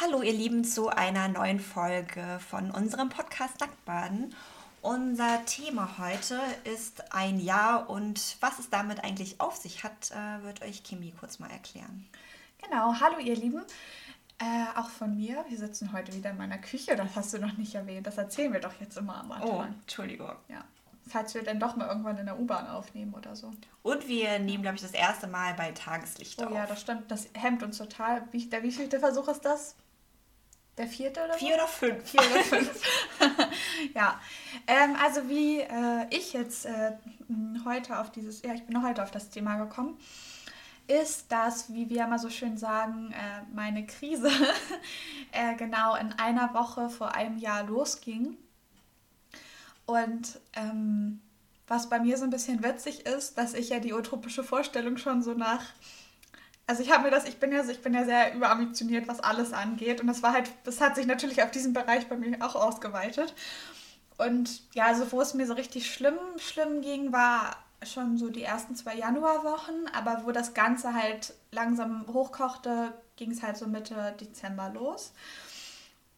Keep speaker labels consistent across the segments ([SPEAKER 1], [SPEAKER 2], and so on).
[SPEAKER 1] Hallo ihr Lieben zu einer neuen Folge von unserem Podcast Nacktbaden. Unser Thema heute ist ein Jahr und was es damit eigentlich auf sich hat, äh, wird euch Kimi kurz mal erklären.
[SPEAKER 2] Genau, hallo ihr Lieben. Äh, auch von mir. Wir sitzen heute wieder in meiner Küche, das hast du noch nicht erwähnt. Das erzählen wir doch jetzt immer am Anfang.
[SPEAKER 1] Oh, Entschuldigung.
[SPEAKER 2] Ja. Falls wir dann doch mal irgendwann in der U-Bahn aufnehmen oder so.
[SPEAKER 1] Und wir nehmen, glaube ich, das erste Mal bei Tageslicht
[SPEAKER 2] oh,
[SPEAKER 1] auf.
[SPEAKER 2] ja, das stimmt. Das hemmt uns total. Wie, der wievielte Versuch ist das? Der vierte oder
[SPEAKER 1] Vier oder fünf.
[SPEAKER 2] Vier oder fünf. ja. Ähm, also wie äh, ich jetzt äh, heute auf dieses, ja, ich bin heute auf das Thema gekommen, ist, dass, wie wir immer so schön sagen, äh, meine Krise äh, genau in einer Woche vor einem Jahr losging. Und ähm, was bei mir so ein bisschen witzig ist, dass ich ja die utopische Vorstellung schon so nach also ich habe mir das, ich bin ja, ich bin ja sehr überambitioniert, was alles angeht. Und das war halt, das hat sich natürlich auf diesem Bereich bei mir auch ausgeweitet. Und ja, also wo es mir so richtig schlimm, schlimm ging, war schon so die ersten zwei Januarwochen, aber wo das Ganze halt langsam hochkochte, ging es halt so Mitte Dezember los.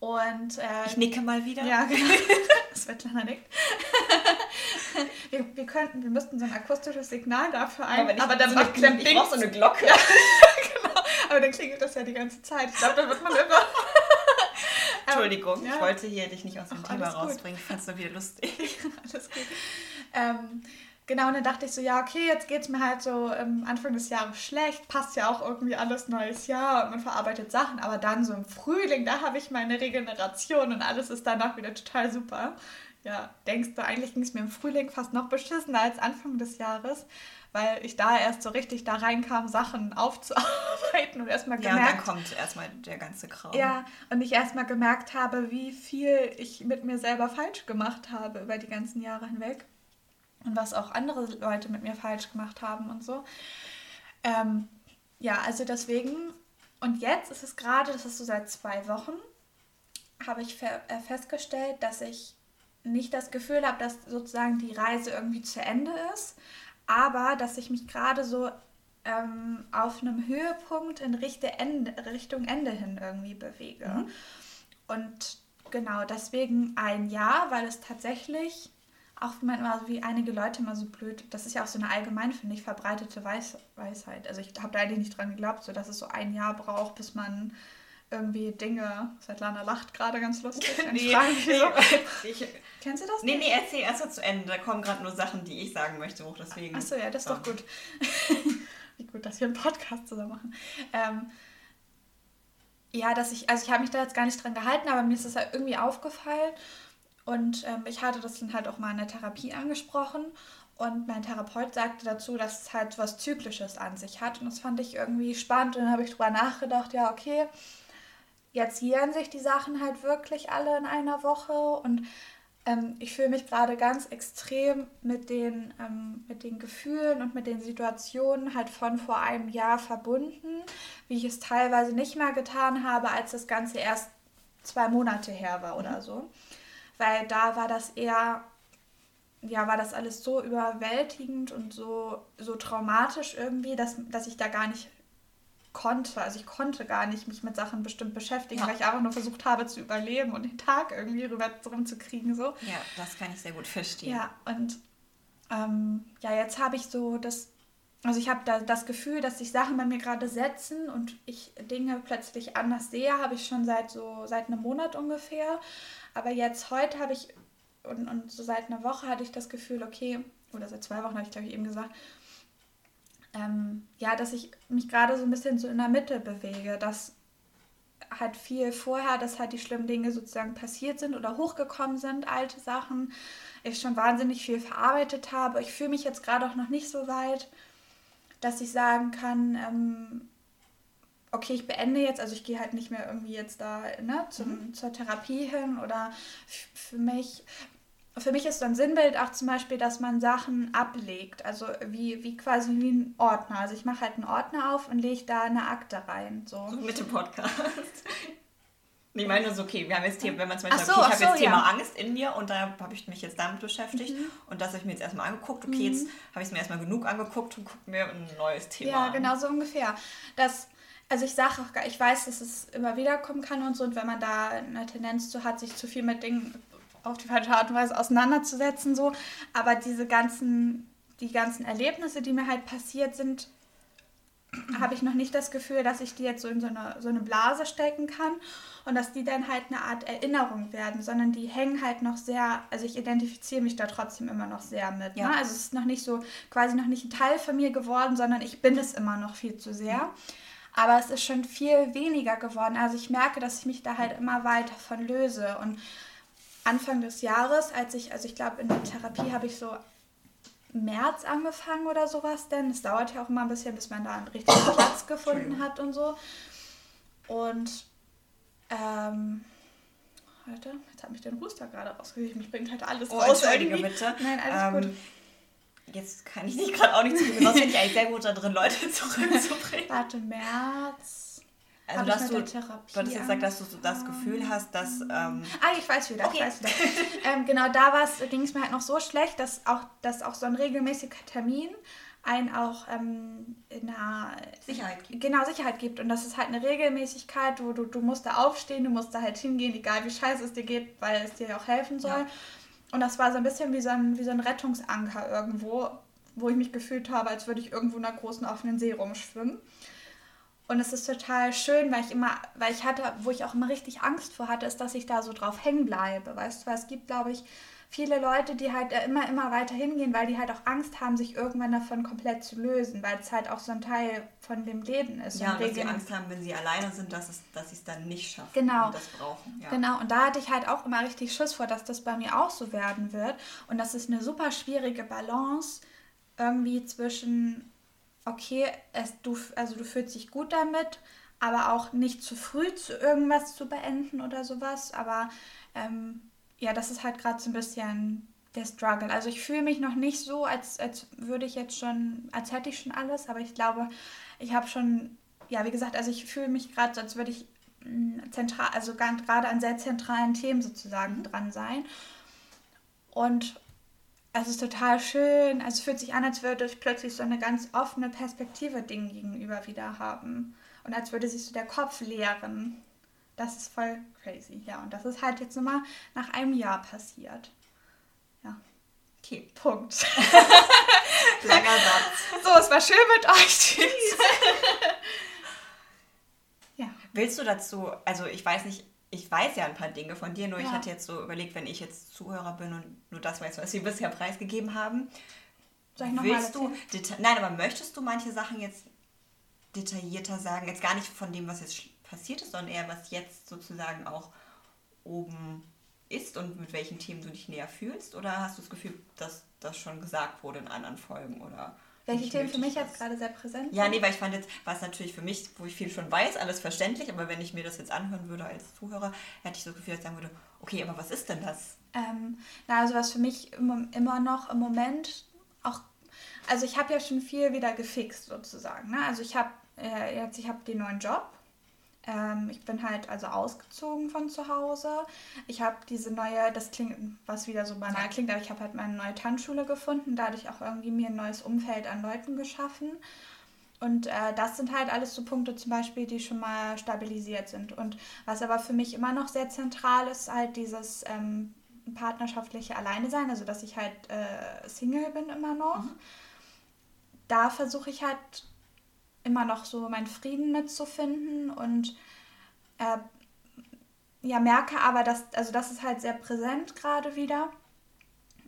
[SPEAKER 2] Und äh,
[SPEAKER 1] ich nicke mal wieder.
[SPEAKER 2] Ja, genau. Svetlana nickt. wir, wir könnten, wir müssten so ein akustisches Signal dafür ein,
[SPEAKER 1] aber,
[SPEAKER 2] aber dann
[SPEAKER 1] so
[SPEAKER 2] macht
[SPEAKER 1] eine, Ich brauche so eine Glocke.
[SPEAKER 2] Ja, genau. Aber dann klingelt das ja die ganze Zeit. Ich glaube, da wird man immer.
[SPEAKER 1] Entschuldigung,
[SPEAKER 2] ja.
[SPEAKER 1] ich wollte hier dich nicht aus dem
[SPEAKER 2] Ach,
[SPEAKER 1] Thema rausbringen. Ich fand es nur wieder lustig.
[SPEAKER 2] alles gut. Ähm, genau, und dann dachte ich so, ja, okay, jetzt geht es mir halt so ähm, Anfang des Jahres schlecht, passt ja auch irgendwie alles neues Jahr und man verarbeitet Sachen, aber dann so im Frühling, da habe ich meine Regeneration und alles ist danach wieder total super. Ja, denkst du, eigentlich ging es mir im Frühling fast noch beschissener als Anfang des Jahres, weil ich da erst so richtig da reinkam, Sachen aufzuarbeiten und erstmal
[SPEAKER 1] Ja,
[SPEAKER 2] gemerkt
[SPEAKER 1] und dann kommt erstmal der ganze Kram.
[SPEAKER 2] ja, und ich erstmal gemerkt habe, wie viel ich mit mir selber falsch gemacht habe über die ganzen Jahre hinweg. Und was auch andere Leute mit mir falsch gemacht haben und so. Ähm, ja, also deswegen. Und jetzt ist es gerade, das ist so seit zwei Wochen, habe ich äh, festgestellt, dass ich nicht das Gefühl habe, dass sozusagen die Reise irgendwie zu Ende ist, aber dass ich mich gerade so ähm, auf einem Höhepunkt in Richtung Ende, Richtung Ende hin irgendwie bewege.
[SPEAKER 1] Mhm.
[SPEAKER 2] Und genau deswegen ein Jahr, weil es tatsächlich, auch wenn man immer, wie einige Leute immer so blöd, das ist ja auch so eine allgemein, finde ich, verbreitete Weiß, Weisheit. Also ich habe da eigentlich nicht dran geglaubt, so dass es so ein Jahr braucht, bis man irgendwie Dinge, Svetlana lacht gerade ganz lustig.
[SPEAKER 1] Nee,
[SPEAKER 2] so,
[SPEAKER 1] ich,
[SPEAKER 2] Kennst du das
[SPEAKER 1] nee,
[SPEAKER 2] nicht?
[SPEAKER 1] nee, erzähl erst mal zu Ende. Da kommen gerade nur Sachen, die ich sagen möchte hoch, deswegen.
[SPEAKER 2] Achso, ja, das ist doch gut. Wie gut, dass wir einen Podcast zusammen machen. Ähm, ja, dass ich, also ich habe mich da jetzt gar nicht dran gehalten, aber mir ist das halt irgendwie aufgefallen. Und ähm, ich hatte das dann halt auch mal in der Therapie angesprochen. Und mein Therapeut sagte dazu, dass es halt was Zyklisches an sich hat. Und das fand ich irgendwie spannend. Und dann habe ich drüber nachgedacht, ja, okay, jetzt jähren sich die Sachen halt wirklich alle in einer Woche. Und ähm, ich fühle mich gerade ganz extrem mit den, ähm, mit den Gefühlen und mit den Situationen halt von vor einem Jahr verbunden, wie ich es teilweise nicht mehr getan habe, als das Ganze erst zwei Monate her war oder so. Weil da war das eher, ja, war das alles so überwältigend und so, so traumatisch irgendwie, dass, dass ich da gar nicht konnte. Also ich konnte gar nicht mich mit Sachen bestimmt beschäftigen,
[SPEAKER 1] Ja.
[SPEAKER 2] weil ich einfach nur versucht habe zu überleben und den Tag irgendwie rüber rumzukriegen. So.
[SPEAKER 1] Ja, das kann ich sehr gut verstehen.
[SPEAKER 2] Ja, und ähm, ja, jetzt habe ich so das, also ich habe da das Gefühl, dass sich Sachen bei mir gerade setzen und ich Dinge plötzlich anders sehe, habe ich schon seit so, seit einem Monat ungefähr. Aber jetzt heute habe ich, und, und so seit einer Woche hatte ich das Gefühl, okay, oder seit zwei Wochen habe ich glaube ich eben gesagt, ähm, ja, dass ich mich gerade so ein bisschen so in der Mitte bewege, dass halt viel vorher, dass halt die schlimmen Dinge sozusagen passiert sind oder hochgekommen sind, alte Sachen, ich schon wahnsinnig viel verarbeitet habe. Ich fühle mich jetzt gerade auch noch nicht so weit, dass ich sagen kann, ähm, okay, ich beende jetzt, also ich gehe halt nicht mehr irgendwie jetzt da ne, zum, zur Therapie hin oder für mich, für mich ist so ein Sinnbild auch zum Beispiel, dass man Sachen ablegt, also wie, wie quasi wie ein Ordner. Also ich mache halt einen Ordner auf und lege da eine Akte rein. So.
[SPEAKER 1] Mit dem Podcast. Nee, Ich meine nur so, okay, wir haben jetzt Thema, wenn man zum Beispiel,
[SPEAKER 2] so,
[SPEAKER 1] okay, ich habe jetzt
[SPEAKER 2] so,
[SPEAKER 1] Thema
[SPEAKER 2] ja.
[SPEAKER 1] Angst in mir und da habe ich mich jetzt damit beschäftigt
[SPEAKER 2] Mhm.
[SPEAKER 1] und das habe ich mir jetzt erstmal angeguckt. Okay, jetzt habe ich es mir erstmal genug angeguckt und gucke mir ein neues Thema
[SPEAKER 2] Ja,
[SPEAKER 1] an.
[SPEAKER 2] genau so ungefähr. Das, Also ich sage auch, gar- ich weiß, dass es immer wieder kommen kann und so, und wenn man da eine Tendenz zu hat, sich zu viel mit Dingen auf die falsche Art und Weise auseinanderzusetzen, so. Aber diese ganzen, die ganzen Erlebnisse, die mir halt passiert sind, habe ich noch nicht das Gefühl, dass ich die jetzt so in so eine, so eine Blase stecken kann und dass die dann halt eine Art Erinnerung werden, sondern die hängen halt noch sehr, also ich identifiziere mich da trotzdem immer noch sehr mit.
[SPEAKER 1] Ja.
[SPEAKER 2] Ne? Also es ist noch nicht so, quasi noch nicht ein Teil von mir geworden, sondern ich bin es immer noch viel zu sehr. Aber es ist schon viel weniger geworden. Also ich merke, dass ich mich da halt immer weiter von löse. Und Anfang des Jahres, als ich, also ich glaube, in der Therapie habe ich so März angefangen oder sowas, denn es dauert ja auch immer ein bisschen, bis man da einen richtigen Platz gefunden hat und so. Und ähm, warte, jetzt hat mich der Huster gerade rausgekriegt. Mich bringt halt alles
[SPEAKER 1] Oh,
[SPEAKER 2] raus.
[SPEAKER 1] entschuldige
[SPEAKER 2] irgendwie.
[SPEAKER 1] bitte.
[SPEAKER 2] Nein, alles
[SPEAKER 1] Ähm,
[SPEAKER 2] gut.
[SPEAKER 1] Jetzt kann ich dich gerade auch nicht zugeben, sonst bin ich eigentlich sehr gut da drin, Leute zurückzubringen.
[SPEAKER 2] Warte, März.
[SPEAKER 1] Also,
[SPEAKER 2] Hab
[SPEAKER 1] dass du, du hattest jetzt gesagt, dass du so das. Gefühl hast, dass. Ähm,
[SPEAKER 2] Ah, ich weiß wieder,
[SPEAKER 1] Okay.
[SPEAKER 2] ich weiß wieder. ähm, genau, da ging es mir halt noch so schlecht, dass auch, dass auch so ein regelmäßiger Termin einen auch ähm, in einer
[SPEAKER 1] Sicherheit gibt.
[SPEAKER 2] Genau, Sicherheit gibt. Und das ist halt eine Regelmäßigkeit, wo du, du musst da aufstehen, du musst da halt hingehen, egal wie scheiße es dir geht, weil es dir ja auch helfen soll.
[SPEAKER 1] Ja.
[SPEAKER 2] Und das war so ein bisschen wie so ein, wie so ein Rettungsanker irgendwo, wo ich mich gefühlt habe, als würde ich irgendwo in einer großen offenen See rumschwimmen. Und es ist total schön, weil ich immer, weil ich hatte, wo ich auch immer richtig Angst vor hatte, ist, dass ich da so drauf hängen bleibe. Weißt du, weil es gibt, glaube ich, viele Leute, die halt immer, immer weiter hingehen, weil die halt auch Angst haben, sich irgendwann davon komplett zu lösen, weil es halt auch so ein Teil von dem Leben ist.
[SPEAKER 1] Ja,
[SPEAKER 2] und
[SPEAKER 1] dass sie Angst haben, wenn sie alleine sind, dass, es, dass sie es dann nicht schaffen
[SPEAKER 2] Genau.
[SPEAKER 1] und das brauchen. Ja.
[SPEAKER 2] Genau, und da hatte ich halt auch immer richtig Schiss vor, dass das bei mir auch so werden wird. Und das ist eine super schwierige Balance irgendwie zwischen, okay, es, du, also du fühlst dich gut damit, aber auch nicht zu früh zu irgendwas zu beenden oder sowas. Aber ähm, ja, das ist halt gerade so ein bisschen der Struggle. Also ich fühle mich noch nicht so, als, als würde ich jetzt schon, als hätte ich schon alles, aber ich glaube, ich habe schon, ja, wie gesagt, also ich fühle mich gerade so, als würde ich mh, zentral, also gerade an sehr zentralen Themen sozusagen dran sein. Und es ist total schön. Also es fühlt sich an, als würde ich plötzlich so eine ganz offene Perspektive Dingen gegenüber wieder haben. Und als würde sich so der Kopf leeren. Das ist voll crazy. Ja, und das ist halt jetzt nochmal nach einem Jahr passiert. Ja,
[SPEAKER 1] Okay,
[SPEAKER 2] Punkt.
[SPEAKER 1] langer Satz.
[SPEAKER 2] So, es war schön mit euch. Tschüss. ja.
[SPEAKER 1] Willst du dazu, also ich weiß nicht, ich weiß ja ein paar Dinge von dir, nur ich
[SPEAKER 2] Ja.
[SPEAKER 1] hatte jetzt so überlegt, wenn ich jetzt Zuhörer bin und nur das weiß, was wir bisher preisgegeben haben,
[SPEAKER 2] Soll ich noch mal
[SPEAKER 1] willst du,
[SPEAKER 2] erzählen?
[SPEAKER 1] deta- nein, aber möchtest du manche Sachen jetzt detaillierter sagen? Jetzt gar nicht von dem, was jetzt passiert ist, sondern eher, was jetzt sozusagen auch oben ist und mit welchen Themen du dich näher fühlst? Oder hast du das Gefühl, dass das schon gesagt wurde in anderen Folgen? Oder
[SPEAKER 2] Welche Themen für mich jetzt gerade sehr präsent
[SPEAKER 1] Ja,
[SPEAKER 2] sind?
[SPEAKER 1] nee, weil ich fand jetzt, was natürlich für mich, wo ich viel schon weiß, alles verständlich, aber wenn ich mir das jetzt anhören würde als Zuhörer, hätte ich so das Gefühl, dass ich sagen würde, okay, aber was ist denn das?
[SPEAKER 2] Ähm, na, also was für mich immer, immer noch im Moment auch, also ich habe ja schon viel wieder gefixt sozusagen. Ne? Also ich habe äh, jetzt, ich habe den neuen Job. Ähm, ich bin halt also ausgezogen von zu Hause. Ich habe diese neue, das klingt, was wieder so banal klingt, aber ich habe halt meine neue Tanzschule gefunden, dadurch auch irgendwie mir ein neues Umfeld an Leuten geschaffen. Und äh, das sind halt alles so Punkte zum Beispiel, die schon mal stabilisiert sind. Und was aber für mich immer noch sehr zentral ist, halt dieses ähm, partnerschaftliche Alleine sein, also dass ich halt äh, Single bin immer noch. Da versuche ich halt immer noch so meinen Frieden mitzufinden und äh, ja, merke aber, dass, also das ist halt sehr präsent gerade wieder.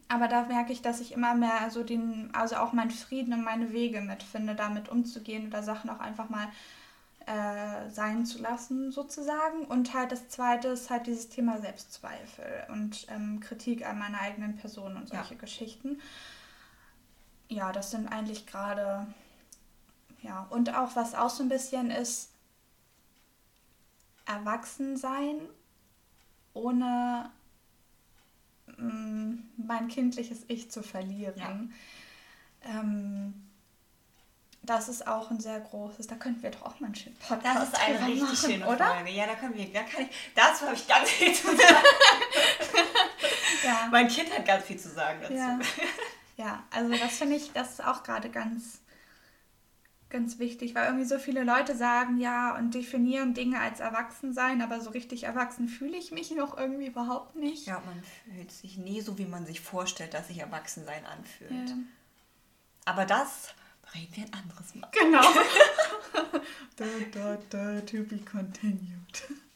[SPEAKER 2] Aber da merke ich, dass ich immer mehr so den, also auch meinen Frieden und meine Wege mitfinde, damit umzugehen oder Sachen auch einfach mal äh, sein zu lassen, sozusagen. Und halt das zweite ist halt dieses Thema Selbstzweifel und ähm, Kritik an meiner eigenen Person und
[SPEAKER 1] Ja.
[SPEAKER 2] solche Geschichten. Ja, das sind eigentlich gerade, ja, und auch was auch so ein bisschen ist, Erwachsensein ohne mm, mein kindliches Ich zu verlieren. Ähm, das ist auch ein sehr großes, da könnten wir doch auch mal einen schönen Podcast
[SPEAKER 1] Das ist eine richtig
[SPEAKER 2] machen,
[SPEAKER 1] schöne
[SPEAKER 2] oder?
[SPEAKER 1] Folge. Ja, da können wir, da kann ich, dazu habe ich ganz viel zu sagen.
[SPEAKER 2] Ja.
[SPEAKER 1] mein Kind hat ganz viel zu sagen dazu.
[SPEAKER 2] Ja. Ja, also das finde ich, das ist auch gerade ganz, ganz wichtig, weil irgendwie so viele Leute sagen ja und definieren Dinge als Erwachsensein, aber so richtig erwachsen fühle ich mich noch irgendwie überhaupt nicht.
[SPEAKER 1] Ja, man fühlt sich nie so, wie man sich vorstellt, dass sich Erwachsensein anfühlt. Ja. Aber das reden wir ein anderes Mal. Genau. da, da, da, to be continued.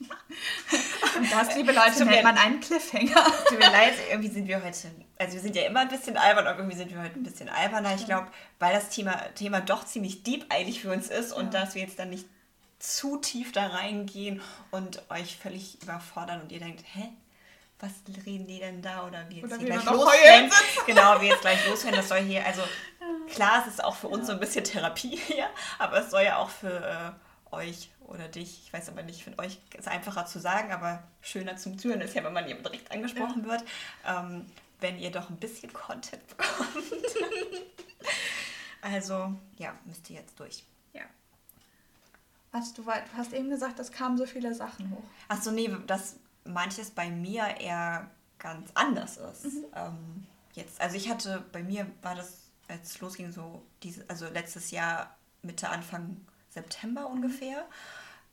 [SPEAKER 1] Und das, liebe Leute, nennt man einen Cliffhanger. Tut mir leid, irgendwie sind wir heute, also wir sind ja immer ein bisschen albern, aber irgendwie sind wir heute ein bisschen alberner. Ich glaube, weil das Thema, Thema doch ziemlich deep eigentlich für uns ist und dass wir jetzt dann nicht zu tief da reingehen und euch völlig überfordern und ihr denkt, hä, was reden die denn da oder wie jetzt oder gleich losrennen. Genau, wie jetzt gleich losrennen. Das soll hier, also klar, es ist auch für uns so ein bisschen Therapie hier, aber es soll ja auch für äh, euch oder dich, ich weiß aber nicht, für euch ist es einfacher zu sagen, aber schöner zum Türen ist ja, wenn man jemand direkt angesprochen wird, ähm, wenn ihr doch ein bisschen Content bekommt. also, ja, müsst ihr jetzt durch. Ja.
[SPEAKER 2] Was du, du hast eben gesagt, es kamen so viele Sachen hoch.
[SPEAKER 1] Achso, nee, das manches bei mir eher ganz anders ist. Mhm. Ähm, jetzt, also ich hatte, bei mir war das, als es losging, so diese, also letztes Jahr Mitte, Anfang September mhm. ungefähr.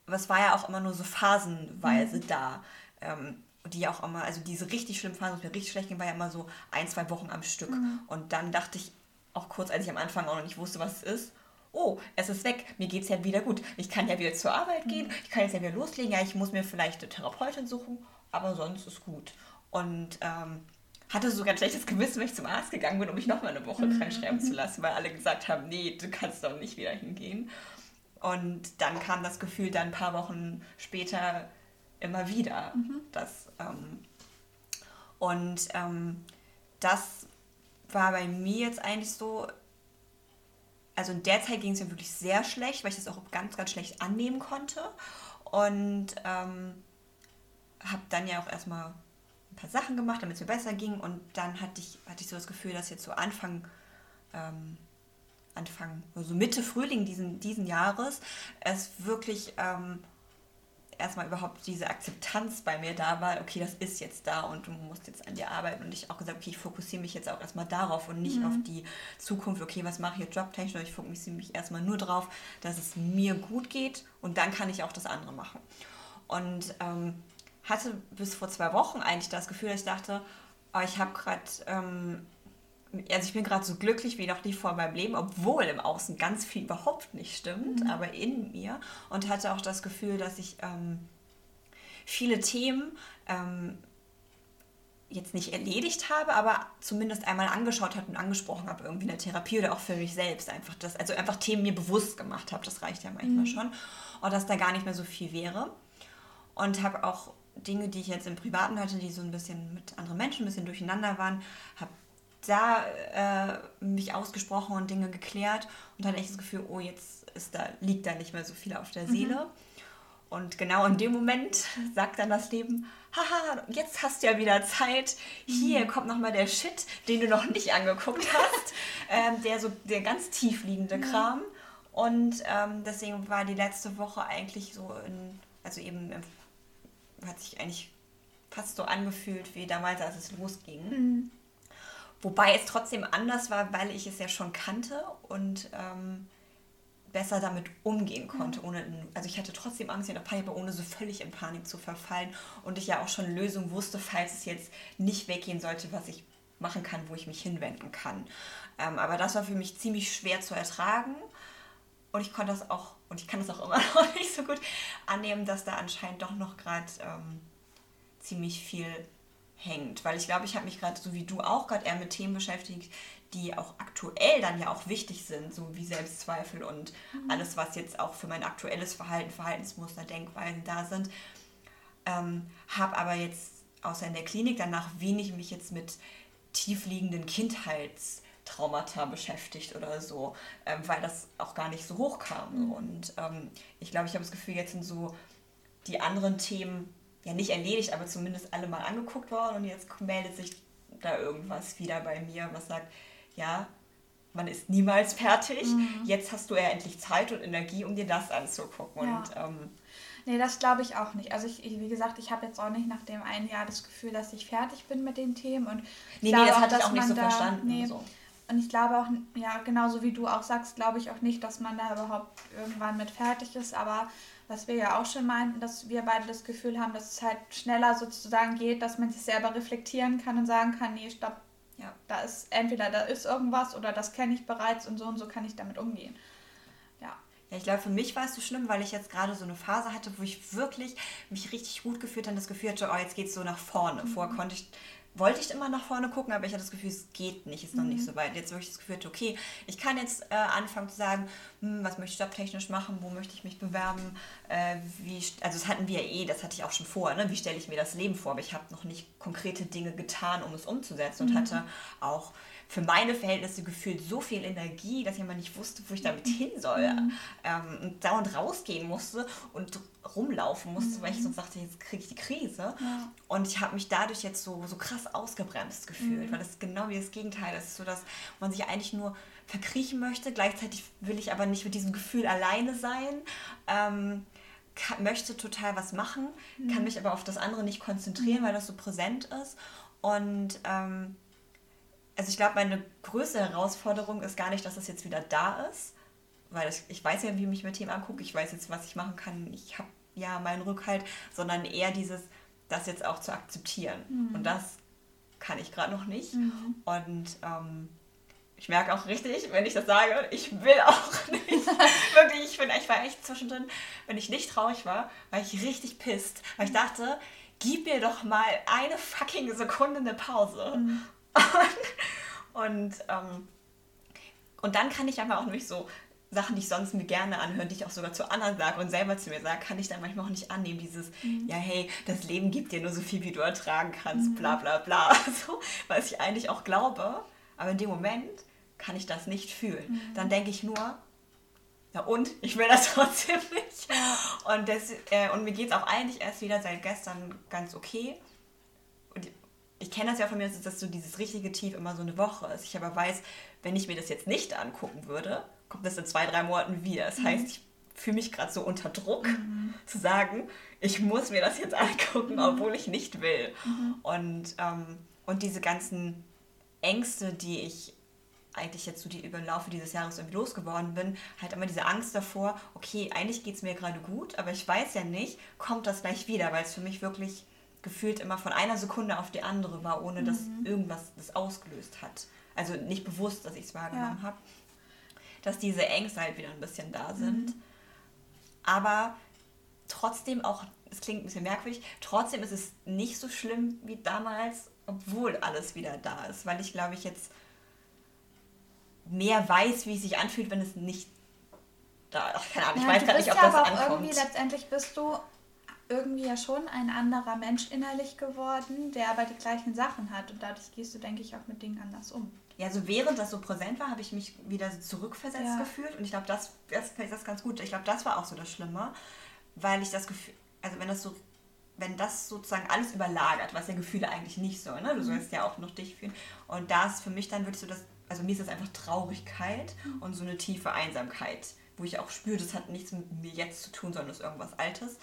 [SPEAKER 1] Aber es war ja auch immer nur so phasenweise mhm. da. Ähm, die auch immer, also diese richtig schlimmen Phasen, wo es mir richtig schlecht ging, war ja immer so ein, zwei Wochen am Stück. Mhm. Und dann dachte ich auch kurz, als ich am Anfang auch noch nicht wusste, was es ist, oh, es ist weg, mir geht es ja wieder gut. Ich kann ja wieder zur Arbeit gehen, mhm. ich kann jetzt ja wieder loslegen, ja, ich muss mir vielleicht eine Therapeutin suchen, aber sonst ist gut. Und ähm, hatte sogar ein schlechtes Gewissen, wenn ich zum Arzt gegangen bin, um mich nochmal eine Woche krank schreiben zu lassen, weil alle gesagt haben, nee, du kannst doch nicht wieder hingehen. Und dann kam das Gefühl dann ein paar Wochen später immer wieder. Mhm. Das, ähm, und ähm, das war bei mir jetzt eigentlich so, also in der Zeit ging es mir wirklich sehr schlecht, weil ich das auch ganz, ganz schlecht annehmen konnte. Und ähm, habe dann ja auch erstmal ein paar Sachen gemacht, damit es mir besser ging. Und dann hatte ich, hatte ich so das Gefühl, dass jetzt so Anfang, ähm, Anfang, also Mitte Frühling diesen, diesen Jahres, es wirklich ähm, erstmal überhaupt diese Akzeptanz bei mir da war, okay, das ist jetzt da und du musst jetzt an dir arbeiten. Und ich auch gesagt, okay, ich fokussiere mich jetzt auch erstmal darauf und nicht mhm. auf die Zukunft, okay, was mache ich jetzt jobtechnisch, ich fokussiere mich erstmal nur darauf, dass es mir gut geht und dann kann ich auch das andere machen. Und ähm, hatte bis vor zwei Wochen eigentlich das Gefühl, dass ich dachte, oh, ich habe gerade ähm, also ich bin gerade so glücklich wie noch nie vor meinem Leben, obwohl im Außen ganz viel überhaupt nicht stimmt, mhm. aber in mir und hatte auch das Gefühl, dass ich ähm, viele Themen ähm, jetzt nicht erledigt habe, aber zumindest einmal angeschaut habe und angesprochen habe, irgendwie in der Therapie oder auch für mich selbst einfach das, also einfach Themen mir bewusst gemacht habe, das reicht ja manchmal mhm. schon und dass da gar nicht mehr so viel wäre und habe auch Dinge, die ich jetzt im Privaten hatte, die so ein bisschen mit anderen Menschen ein bisschen durcheinander waren, habe da äh, mich ausgesprochen und Dinge geklärt und hatte echt das Gefühl, oh, jetzt ist da, liegt da nicht mehr so viel auf der mhm. Seele. Und genau in dem Moment sagt dann das Leben, haha, jetzt hast du ja wieder Zeit. Hier mhm. kommt nochmal der Shit, den du noch nicht angeguckt hast. ähm, der so, der ganz tief liegende mhm. Kram. Und ähm, deswegen war die letzte Woche eigentlich so in, also eben hat sich eigentlich fast so angefühlt wie damals, als es losging. Mhm. Wobei es trotzdem anders war, weil ich es ja schon kannte und ähm, besser damit umgehen konnte. Ohne, also ich hatte trotzdem Angst, ja Panik, aber ohne so völlig in Panik zu verfallen. Und ich ja auch schon Lösungen wusste, falls es jetzt nicht weggehen sollte, was ich machen kann, wo ich mich hinwenden kann. Ähm, aber das war für mich ziemlich schwer zu ertragen. Und ich konnte das auch, und ich kann das auch immer noch nicht so gut annehmen, dass da anscheinend doch noch gerade ähm, ziemlich viel hängt. Weil ich glaube, ich habe mich gerade, so wie du auch, gerade eher mit Themen beschäftigt, die auch aktuell dann ja auch wichtig sind, so wie Selbstzweifel und mhm. alles, was jetzt auch für mein aktuelles Verhalten, Verhaltensmuster, Denkweisen da sind. Ähm, habe aber jetzt außer in der Klinik danach wenig mich jetzt mit tiefliegenden Kindheitstraumata beschäftigt oder so, ähm, weil das auch gar nicht so hoch kam. Mhm. Und ähm, ich glaube, ich habe das Gefühl, jetzt sind so die anderen Themen ja nicht erledigt, aber zumindest alle mal angeguckt worden und jetzt meldet sich da irgendwas wieder bei mir, was sagt, ja, man ist niemals fertig, mhm. jetzt hast du ja endlich Zeit und Energie, um dir das anzugucken. Ja. Und, ähm,
[SPEAKER 2] nee, das glaube ich auch nicht. Also ich, wie gesagt, ich habe jetzt auch nicht nach dem einen Jahr das Gefühl, dass ich fertig bin mit den Themen und nee, nee, das hatte ich auch nicht so da, verstanden. Nee, so. Und ich glaube auch, ja, genauso wie du auch sagst, glaube ich auch nicht, dass man da überhaupt irgendwann mit fertig ist. Aber was wir ja auch schon meinten, dass wir beide das Gefühl haben, dass es halt schneller sozusagen geht, dass man sich selber reflektieren kann und sagen kann, nee, stopp, ja, da ist entweder da ist irgendwas oder das kenne ich bereits und so und so kann ich damit umgehen.
[SPEAKER 1] Ja. Ja, ich glaube, für mich war es so schlimm, weil ich jetzt gerade so eine Phase hatte, wo ich wirklich mich richtig gut gefühlt habe, das Gefühl hatte, oh, jetzt geht es so nach vorne. Mhm. Vorher konnte ich wollte ich immer nach vorne gucken, aber ich hatte das Gefühl, es geht nicht, ist noch mhm. nicht so weit. Jetzt wirklich das Gefühl, okay, ich kann jetzt äh, anfangen zu sagen, hm, was möchte ich jobtechnisch machen, wo möchte ich mich bewerben, äh, wie, also das hatten wir ja eh, das hatte ich auch schon vorher, ne? wie stelle ich mir das Leben vor, aber ich habe noch nicht konkrete Dinge getan, um es umzusetzen und mhm. hatte auch für meine Verhältnisse gefühlt so viel Energie, dass ich immer nicht wusste, wo ich damit mhm. hin soll. Mhm. Ähm, und dauernd rausgehen musste und rumlaufen musste, mhm. weil ich sonst dachte, jetzt kriege ich die Krise. Ja. Und ich habe mich dadurch jetzt so, so krass ausgebremst gefühlt, mhm. weil das ist genau wie das Gegenteil ist. So, dass man sich eigentlich nur verkriechen möchte. Gleichzeitig will ich aber nicht mit diesem Gefühl alleine sein. Ähm, kann, möchte total was machen, kann mhm. mich aber auf das andere nicht konzentrieren, mhm. weil das so präsent ist. Und ähm, also ich glaube, meine größte Herausforderung ist gar nicht, dass es jetzt wieder da ist, weil ich, ich weiß ja, wie ich mich mit Themen angucke, ich weiß jetzt, was ich machen kann, ich habe ja meinen Rückhalt, sondern eher dieses, das jetzt auch zu akzeptieren. Mhm. Und das kann ich gerade noch nicht. Mhm. Und ähm, ich merke auch richtig, wenn ich das sage, ich will auch nicht. Wirklich, ich, bin, ich war echt zwischendrin, wenn ich nicht traurig war, war ich richtig pisst, weil ich dachte, gib mir doch mal eine fucking Sekunde eine Pause. Mhm. und, ähm, und dann kann ich aber auch nicht so Sachen, die ich sonst mir gerne anhöre, die ich auch sogar zu anderen sage und selber zu mir sage, kann ich dann manchmal auch nicht annehmen. Dieses, mhm. ja, hey, das Leben gibt dir nur so viel, wie du ertragen kannst, mhm. bla bla bla. So, was ich eigentlich auch glaube. Aber in dem Moment kann ich das nicht fühlen. Mhm. Dann denke ich nur, ja und? Ich will das trotzdem nicht. Ja. Und, das, äh, und mir geht es auch eigentlich erst wieder seit gestern ganz okay ich kenne das ja von mir, dass so dieses richtige Tief immer so eine Woche ist. Ich aber weiß, wenn ich mir das jetzt nicht angucken würde, kommt das in zwei, drei Monaten wieder. Das mhm. heißt, ich fühle mich gerade so unter Druck mhm. zu sagen, ich muss mir das jetzt angucken, mhm. obwohl ich nicht will. Mhm. Und, ähm, und diese ganzen Ängste, die ich eigentlich jetzt so die über den Laufe dieses Jahres irgendwie losgeworden bin, halt immer diese Angst davor, okay, eigentlich geht es mir gerade gut, aber ich weiß ja nicht, kommt das gleich wieder, weil es für mich wirklich gefühlt immer von einer Sekunde auf die andere war, ohne dass mhm. irgendwas das ausgelöst hat. Also nicht bewusst, dass ich es wahrgenommen ja. habe. Dass diese Ängste halt wieder ein bisschen da sind. Mhm. Aber trotzdem auch, es klingt ein bisschen merkwürdig, trotzdem ist es nicht so schlimm wie damals, obwohl alles wieder da ist. Weil ich glaube, ich jetzt mehr weiß, wie es sich anfühlt, wenn es nicht da ist. Keine Ahnung, ich ja, weiß gerade nicht, ob ja das aber
[SPEAKER 2] ankommt. Irgendwie letztendlich bist du irgendwie ja schon ein anderer Mensch innerlich geworden, der aber die gleichen Sachen hat. Und dadurch gehst du, denke ich, auch mit Dingen anders um.
[SPEAKER 1] Ja, also während das so präsent war, habe ich mich wieder zurückversetzt ja. gefühlt. Und ich glaube, das, das, das ist ganz gut. Ich glaube, das war auch so das Schlimme, weil ich das Gefühl, also wenn das so wenn das sozusagen alles überlagert, was ja Gefühle eigentlich nicht so, ne? Du mhm. sollst ja auch noch dich fühlen. Und da ist für mich dann wirklich so das, also mir ist das einfach Traurigkeit mhm. und so eine tiefe Einsamkeit, wo ich auch spüre, das hat nichts mit mir jetzt zu tun, sondern ist irgendwas Altes.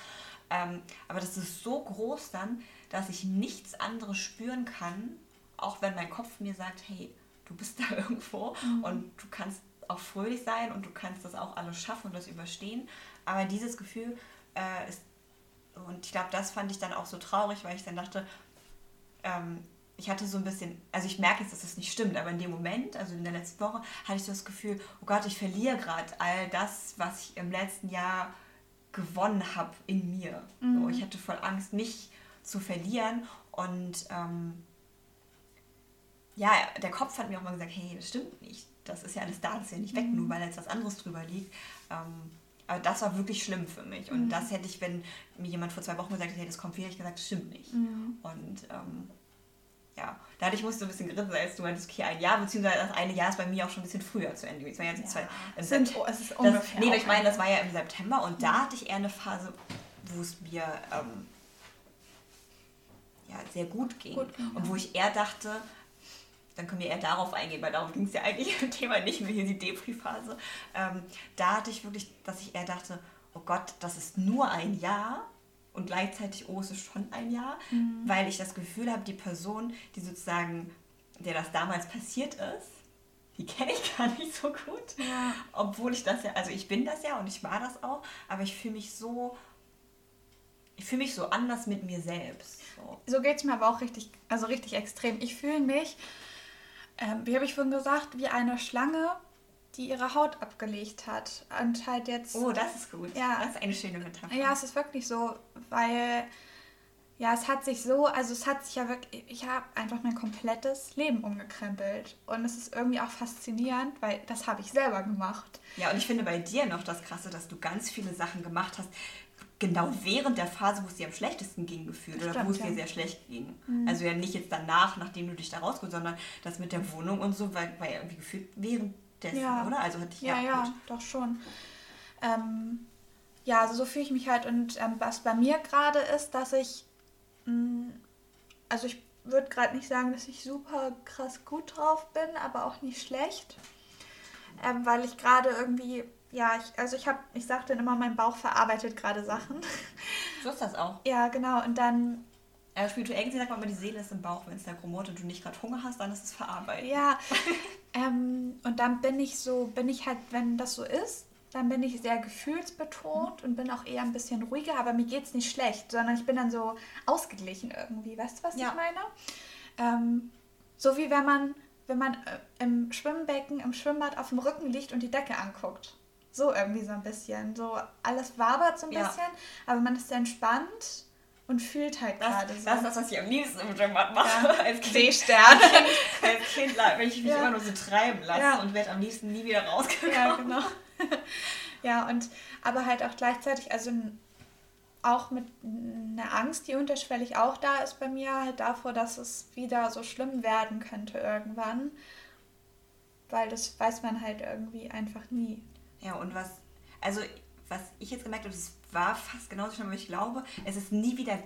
[SPEAKER 1] Ähm, aber das ist so groß dann, dass ich nichts anderes spüren kann, auch wenn mein Kopf mir sagt, hey, du bist da irgendwo mhm. und du kannst auch fröhlich sein und du kannst das auch alles schaffen und das überstehen. Aber dieses Gefühl äh, ist, und ich glaube, das fand ich dann auch so traurig, weil ich dann dachte, ähm, ich hatte so ein bisschen, also ich merke jetzt, dass das nicht stimmt, aber in dem Moment, also in der letzten Woche, hatte ich so das Gefühl, oh Gott, ich verliere gerade all das, was ich im letzten Jahr gewonnen habe in mir. Mhm. So, ich hatte voll Angst, mich zu verlieren. Und ähm, ja, der Kopf hat mir auch mal gesagt, hey, das stimmt nicht. Das ist ja alles da, das ist ja nicht weg, mhm. nur weil jetzt was anderes drüber liegt. Ähm, aber das war wirklich schlimm für mich. Und mhm. das hätte ich, wenn mir jemand vor zwei Wochen gesagt hätte, hey, das kommt wieder, ich gesagt, das stimmt nicht. Mhm. Und ähm, dadurch musste ein bisschen gerissen sein, als du meintest, okay, ein Jahr, beziehungsweise das eine Jahr ist bei mir auch schon ein bisschen früher zu Ende. Es war jetzt ja. zwei, es sind, es ist ungefähr das, nee, ich meine, das war ja im September und da hatte ich eher eine Phase, wo es mir ähm, ja, sehr gut ging. Gut, ja. Und wo ich eher dachte, dann können wir eher darauf eingehen, weil darum ging es ja eigentlich im Thema nicht mehr hier die Depri-Phase. Ähm, da hatte ich wirklich, dass ich eher dachte, oh Gott, das ist nur ein Jahr und gleichzeitig, oh, es ist schon ein Jahr, mhm. weil ich das Gefühl habe, die Person, die sozusagen, der das damals passiert ist, die kenne ich gar nicht so gut. Ja. Obwohl ich das ja, also ich bin das ja und ich war das auch, aber ich fühle mich so, ich fühle mich so anders mit mir selbst. So,
[SPEAKER 2] so geht es mir aber auch richtig, also richtig extrem. Ich fühle mich, ähm, wie habe ich vorhin gesagt, wie eine Schlange, die ihre Haut abgelegt hat. Und halt jetzt.
[SPEAKER 1] Oh, das ist gut. Ja, das ist eine schöne Metapher.
[SPEAKER 2] Ja, es ist wirklich so, weil ja, es hat sich so, also es hat sich ja wirklich, ich habe einfach mein komplettes Leben umgekrempelt. Und es ist irgendwie auch faszinierend, weil das habe ich selber gemacht.
[SPEAKER 1] Ja, und ich finde bei dir noch das Krasse, dass du ganz viele Sachen gemacht hast, genau während der Phase, wo es dir am schlechtesten ging, gefühlt. Stimmt, oder wo es ja. dir sehr schlecht ging. Mhm. Also ja nicht jetzt danach, nachdem du dich da rausgeholst, sondern das mit der Wohnung und so, weil, weil ja irgendwie gefühlt währenddessen, ja. oder? Also hatte ich
[SPEAKER 2] ja. Ja, doch schon. Ähm, ja, also so fühle ich mich halt. Und ähm, was bei mir gerade ist, dass ich Mm, also ich würde gerade nicht sagen, dass ich super krass gut drauf bin, aber auch nicht schlecht. Ähm, weil ich gerade irgendwie, ja, ich, also ich habe, ich sage dann immer, mein Bauch verarbeitet gerade Sachen.
[SPEAKER 1] So ist das auch.
[SPEAKER 2] Ja, genau. Und dann.
[SPEAKER 1] Ja, spirituell gesehen sagt man immer, die Seele ist im Bauch. Wenn es da grumort und du nicht gerade Hunger hast, dann ist es verarbeitet.
[SPEAKER 2] Ja. ähm, und dann bin ich so, bin ich halt, wenn das so ist, dann bin ich sehr gefühlsbetont und bin auch eher ein bisschen ruhiger, aber mir geht es nicht schlecht, sondern ich bin dann so ausgeglichen irgendwie. Weißt du, was ja. ich meine? Ähm, so wie wenn man, wenn man äh, im Schwimmbecken, im Schwimmbad auf dem Rücken liegt und die Decke anguckt. So irgendwie so ein bisschen. So alles wabert so ein ja. bisschen, aber man ist entspannt und fühlt halt gerade
[SPEAKER 1] so. Das ist das, was ich am liebsten im Schwimmbad mache. Ja. Als Kind. Seestern. Als Kind, wenn ich mich ja. immer nur so treiben lasse ja. und werde am liebsten nie wieder rausgekommen. Ja, genau.
[SPEAKER 2] ja, und aber halt auch gleichzeitig, also auch mit einer Angst, die unterschwellig auch da ist bei mir, halt davor, dass es wieder so schlimm werden könnte irgendwann. Weil das weiß man halt irgendwie einfach nie.
[SPEAKER 1] Ja, und was, also was ich jetzt gemerkt habe, es war fast genauso schlimm, aber ich glaube, es ist nie wieder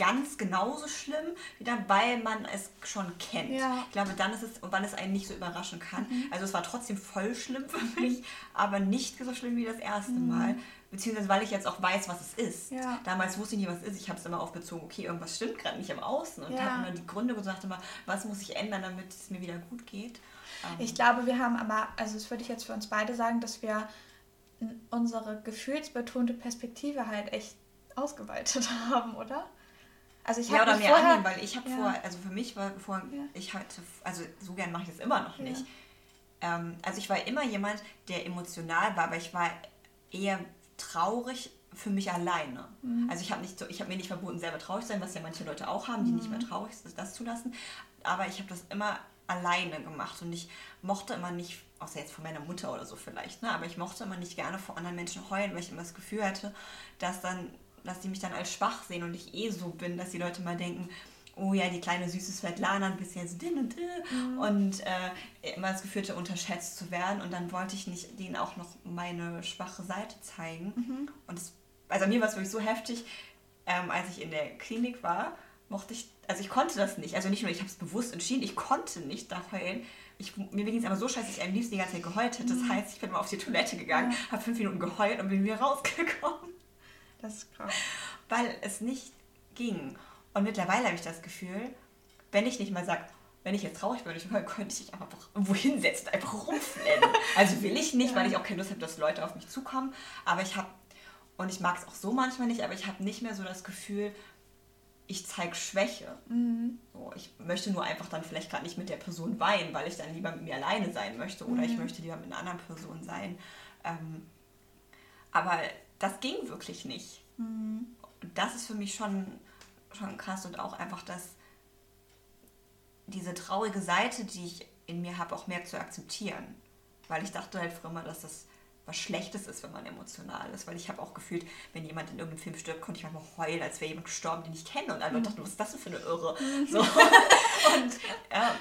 [SPEAKER 1] ganz genauso schlimm, wieder, weil man es schon kennt. Ja. Ich glaube, dann ist es, wann es einen nicht so überraschen kann. Mhm. Also es war trotzdem voll schlimm für mich, aber nicht so schlimm wie das erste mhm. Mal. Beziehungsweise weil ich jetzt auch weiß, was es ist. Ja. Damals wusste ich nicht, was es ist. Ich habe es immer aufgezogen, okay, irgendwas stimmt gerade nicht im Außen. Und ja. habe immer die Gründe gesagt, immer, was muss ich ändern, damit es mir wieder gut geht.
[SPEAKER 2] Ähm. Ich glaube, wir haben aber, also das würde ich jetzt für uns beide sagen, dass wir unsere gefühlsbetonte Perspektive halt echt ausgeweitet haben, oder?
[SPEAKER 1] Also ich ja, oder mehr vorher, annehmen, weil ich habe ja. vor, also für mich war vor, ja. ich hatte, also so gern mache ich das immer noch nicht. Ja. Ähm, also ich war immer jemand, der emotional war, aber ich war eher traurig für mich alleine. Mhm. Also ich habe nicht so, ich habe mir nicht verboten, selber traurig zu sein, was ja manche Leute auch haben, die mhm. nicht mehr traurig sind, das zulassen. Aber ich habe das immer alleine gemacht und ich mochte immer nicht, außer jetzt von meiner Mutter oder so vielleicht, ne, aber ich mochte immer nicht gerne vor anderen Menschen heulen, weil ich immer das Gefühl hatte, dass dann dass die mich dann als schwach sehen und ich eh so bin, dass die Leute mal denken, oh ja, die kleine süße Svetlana, ein bisschen so din und din. Mhm. und äh, immer das Gefühl hatte, unterschätzt zu werden und dann wollte ich nicht denen auch noch meine schwache Seite zeigen. Mhm. Und es, also mir war es wirklich so heftig, ähm, als ich in der Klinik war, mochte ich, also ich konnte das nicht, also nicht nur, ich habe es bewusst entschieden, ich konnte nicht da heulen. Ich, mir ging es aber so scheiße, dass ich am liebsten die ganze Zeit geheult hätte. Das mhm. heißt, ich bin mal auf die Toilette gegangen, ja. habe fünf Minuten geheult und bin wieder rausgekommen. Das ist krass. Weil es nicht ging. Und mittlerweile habe ich das Gefühl, wenn ich nicht mal sage, wenn ich jetzt traurig würde, könnte ich mich einfach irgendwo hinsetzen, einfach rumflennen. also will ich nicht, ja. weil ich auch keine Lust habe, dass Leute auf mich zukommen. Aber ich habe, und ich mag es auch so manchmal nicht, aber ich habe nicht mehr so das Gefühl, ich zeige Schwäche. Mhm. So, ich möchte nur einfach dann vielleicht gerade nicht mit der Person weinen, weil ich dann lieber mit mir alleine sein möchte oder mhm. ich möchte lieber mit einer anderen Person sein. Ähm, aber das ging wirklich nicht. Mhm. Das ist für mich schon, schon krass und auch einfach das, diese traurige Seite, die ich in mir habe, auch mehr zu akzeptieren. Weil ich dachte halt früher mal, dass das was Schlechtes ist, wenn man emotional ist. Weil ich habe auch gefühlt, wenn jemand in irgendeinem Film stirbt, konnte ich manchmal heulen, als wäre jemand gestorben, den ich kenne. Und alle mhm. dachten, was ist das denn für eine Irre? Mhm. So. und ja,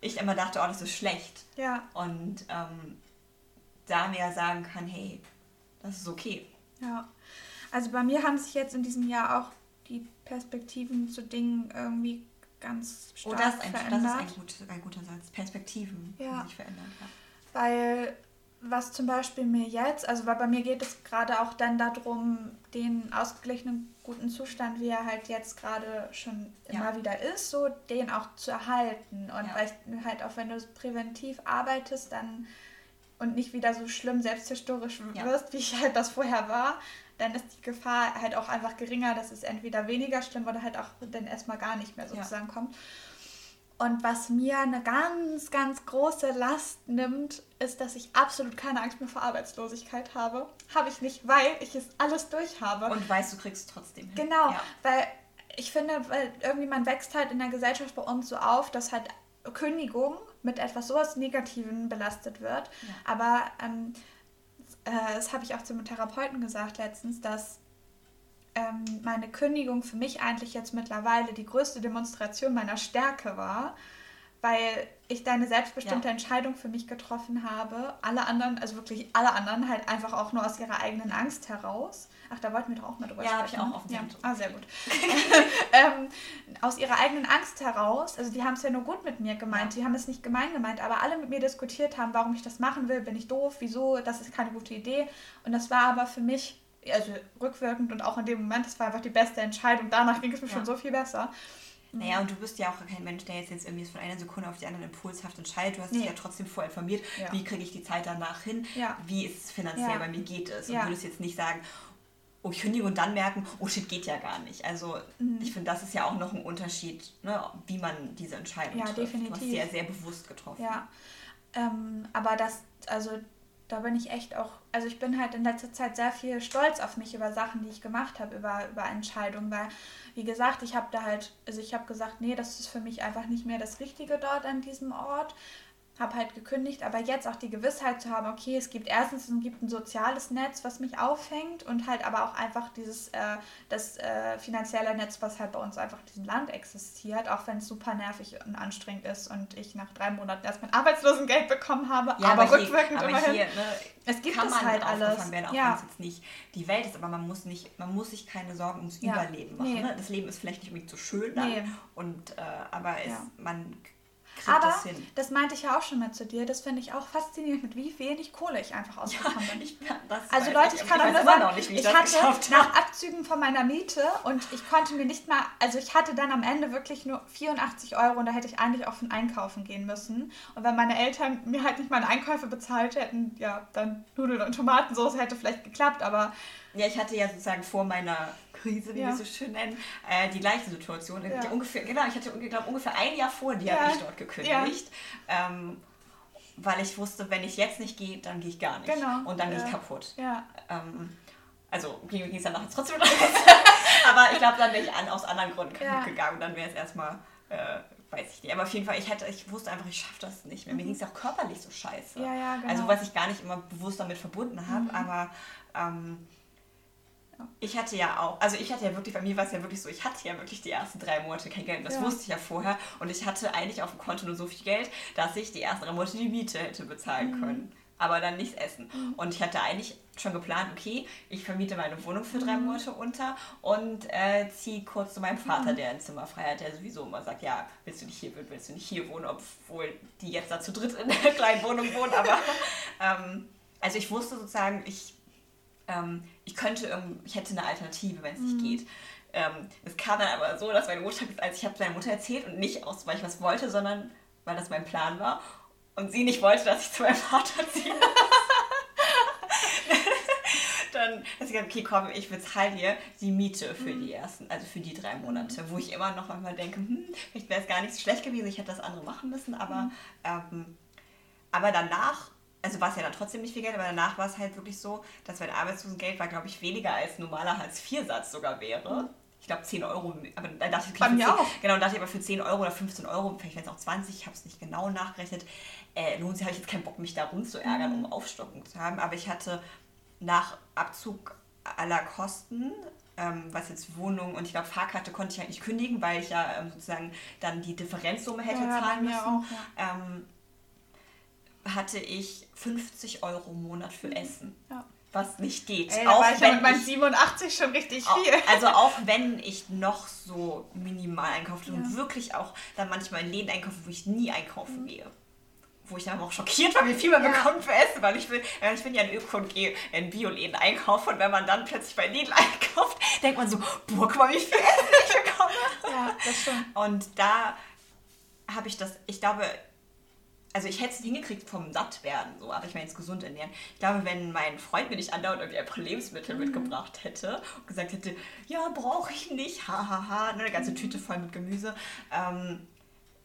[SPEAKER 1] ich immer dachte, oh, das ist schlecht. Ja. Und ähm, da mir sagen kann, hey, das ist okay.
[SPEAKER 2] Ja, also bei mir haben sich jetzt in diesem Jahr auch die Perspektiven zu Dingen irgendwie ganz stark oh, das ist ein, verändert.
[SPEAKER 1] Das ist ein, gut, ein guter Satz. Perspektiven ja. sich verändert. Ja.
[SPEAKER 2] Weil was zum Beispiel mir jetzt, also weil bei mir geht es gerade auch dann darum, den ausgeglichenen guten Zustand, wie er halt jetzt gerade schon ja. immer wieder ist, so den auch zu erhalten. Und ja. weil halt auch wenn du präventiv arbeitest, dann und nicht wieder so schlimm selbstzerstörerisch ja. wirst, wie ich halt das vorher war, dann ist die Gefahr halt auch einfach geringer, dass es entweder weniger schlimm oder halt auch dann erstmal gar nicht mehr sozusagen kommt. Und was mir eine ganz, ganz große Last nimmt, ist, dass ich absolut keine Angst mehr vor Arbeitslosigkeit habe. Habe ich nicht, weil ich es alles durch habe.
[SPEAKER 1] Und weißt, du kriegst es trotzdem hin.
[SPEAKER 2] Genau, ja. weil ich finde, weil irgendwie man wächst halt in der Gesellschaft bei uns so auf, dass halt Kündigung mit etwas sowas Negativen belastet wird. Ja. Aber ähm, äh, das habe ich auch zum Therapeuten gesagt letztens, dass ähm, meine Kündigung für mich eigentlich jetzt mittlerweile die größte Demonstration meiner Stärke war, weil ich da eine selbstbestimmte ja. Entscheidung für mich getroffen habe. Alle anderen, also wirklich alle anderen, halt einfach auch nur aus ihrer eigenen Angst heraus. Ach, da wollten wir doch auch mal drüber ja, sprechen. Ja, habe ich auch auf dem ja. Ah, sehr gut. ähm, aus ihrer eigenen Angst heraus, also die haben es ja nur gut mit mir gemeint, ja. die haben es nicht gemein gemeint, aber alle mit mir diskutiert haben, warum ich das machen will, bin ich doof, wieso, das ist keine gute Idee. Und das war aber für mich also rückwirkend und auch in dem Moment, das war einfach die beste Entscheidung. Danach ging es mir ja. schon so viel besser.
[SPEAKER 1] Naja, und du bist ja auch kein Mensch, der jetzt, jetzt irgendwie von einer Sekunde auf die andere impulshaft entscheidet. Du hast nee. dich ja trotzdem vorinformiert, ja. wie kriege ich die Zeit danach hin, ja. wie ist es finanziell, ja. bei mir geht es. Und du würdest jetzt nicht sagen, oh, ich kündige und dann merken, oh shit, geht ja gar nicht. Also mhm. ich finde, das ist ja auch noch ein Unterschied, ne, wie man diese Entscheidung ja, trifft. Definitiv. Du hast sie ja sehr bewusst getroffen.
[SPEAKER 2] Ja, ähm, aber das, also da bin ich echt auch, also ich bin halt in letzter Zeit sehr viel stolz auf mich über Sachen, die ich gemacht habe, über, über Entscheidungen, weil, wie gesagt, ich habe da halt, also ich habe gesagt, nee, das ist für mich einfach nicht mehr das Richtige dort an diesem Ort habe halt gekündigt, aber jetzt auch die Gewissheit zu haben, okay, es gibt erstens es gibt ein soziales Netz, was mich auffängt und halt aber auch einfach dieses äh, das äh, finanzielle Netz, was halt bei uns einfach in diesem Land existiert, auch wenn es super nervig und anstrengend ist und ich nach drei Monaten erst mein Arbeitslosengeld bekommen habe, ja, aber, aber rückwirkend hier, immerhin. Hier, ne,
[SPEAKER 1] es gibt es halt alles. Werden, auch ja. wenn es jetzt nicht die Welt ist, aber man muss nicht, man muss sich keine Sorgen ums ja. Überleben machen. Nee. Ne? Das Leben ist vielleicht nicht unbedingt so schön dann, nee. und äh, aber es, man
[SPEAKER 2] aber das, das, meinte ich ja auch schon mal zu dir. Das finde ich auch faszinierend, mit wie wenig Kohle ich einfach ausgekommen ja, bin. Ich, also Leute, ich kann ich auch nur sagen, nicht, ich, hatte nach Abzügen von meiner Miete und ich konnte mir nicht mal, also ich hatte dann am Ende wirklich nur 84 Euro und da hätte ich eigentlich auch von einkaufen gehen müssen. Und wenn meine Eltern mir halt nicht meine Einkäufe bezahlt hätten, ja, dann Nudeln und Tomatensauce hätte vielleicht geklappt, aber...
[SPEAKER 1] Ja, ich hatte ja sozusagen vor meiner Krise, wie ja. wir so schön nennen, äh, die gleiche Situation. Ja. ungefähr, genau, ich hatte glaub, ungefähr ein Jahr vor dir ja. habe ich dort gekündigt. Ähm, weil ich wusste, wenn ich jetzt nicht gehe, dann gehe ich gar nicht. Genau. Und dann gehe ich kaputt. Ähm, also ging es dann nachher trotzdem raus. Aber ich glaube, dann wäre ich an, aus anderen Gründen kaputt gegangen. Dann wäre es erstmal, äh, weiß ich nicht. Aber auf jeden Fall, ich, hätte, ich wusste einfach, ich schaffe das nicht mehr. Mir mhm. ging es auch körperlich so scheiße. Ja, ja, genau. Also was ich gar nicht immer bewusst damit verbunden habe. Mhm. Aber ähm, ich hatte ja auch, also ich hatte ja wirklich, bei mir war es ja wirklich so, ich hatte ja wirklich die ersten drei Monate kein Geld. Das ja. wusste ich ja vorher. Und ich hatte eigentlich auf dem Konto nur so viel Geld, dass ich die ersten drei Monate die Miete hätte bezahlen mhm. können. Aber dann nichts essen. Mhm. Und ich hatte eigentlich schon geplant, okay, ich vermiete meine Wohnung für drei mhm. Monate unter und äh, ziehe kurz zu meinem Vater, mhm. der ein Zimmer frei hat, der sowieso immer sagt, ja, willst du nicht hier, willst du nicht hier wohnen, obwohl die jetzt da zu dritt in der kleinen Wohnung wohnen. Aber ähm, also ich wusste sozusagen, ich ähm, ich könnte, ich hätte eine Alternative, wenn es nicht mhm. geht. Ähm, es kam dann aber so, dass meine Mutter, als ich habe meiner Mutter erzählt und nicht aus, weil ich was wollte, sondern weil das mein Plan war und sie nicht wollte, dass ich zu meinem Vater ziehe. dann hat sie gesagt, okay, komm, ich bezahle dir die Miete für mhm. die ersten, also für die drei Monate, wo ich immer noch einmal denke, hm, vielleicht wäre es gar nicht so schlecht gewesen, ich hätte das andere machen müssen, aber, mhm. ähm, aber danach also war es ja dann trotzdem nicht viel Geld, aber danach war es halt wirklich so, dass mein Arbeitslosengeld war, glaube ich, weniger als normaler Hartz-IV-Satz sogar wäre. Mhm. Ich glaube 10 Euro, aber da dachte ich, okay, 10, genau, dachte ich aber für 10 Euro oder 15 Euro, vielleicht wären es auch 20, ich habe es nicht genau nachgerechnet, äh, lohnt sich, habe ich jetzt keinen Bock, mich da rumzuärgern, mhm. um Aufstockung zu haben, aber ich hatte nach Abzug aller Kosten ähm, was jetzt Wohnung und ich glaube Fahrkarte konnte ich halt nicht kündigen, weil ich ja ähm, sozusagen dann die Differenzsumme hätte ja, zahlen müssen. Auch, ja. ähm, hatte ich 50 Euro im Monat für Essen. Ja. Was nicht geht.
[SPEAKER 2] Ey, auch war ich wenn ja mit meinen 87 schon richtig viel.
[SPEAKER 1] Also auch wenn ich noch so minimal einkaufe ja. und wirklich auch dann manchmal in Läden einkaufe, wo ich nie einkaufen mhm. gehe. wo ich dann auch schockiert war, wie viel man ja. bekommt für Essen, weil ich bin, ich bin ja in Öko und gehe in Bioläden einkaufen und wenn man dann plötzlich bei Lidl einkauft, denkt man so, boah, guck mal, wie viel Essen ich bekomme. Ja, das stimmt. Und da habe ich das, ich glaube, also ich hätte es hingekriegt vom satt werden, so, aber ich meine jetzt gesund ernähren. Ich glaube, wenn mein Freund mir nicht andauernd irgendwie ein paar Lebensmittel mhm. mitgebracht hätte und gesagt hätte, ja, brauche ich nicht, hahaha, ha, ha, ne, eine ganze Tüte voll mit Gemüse, ähm,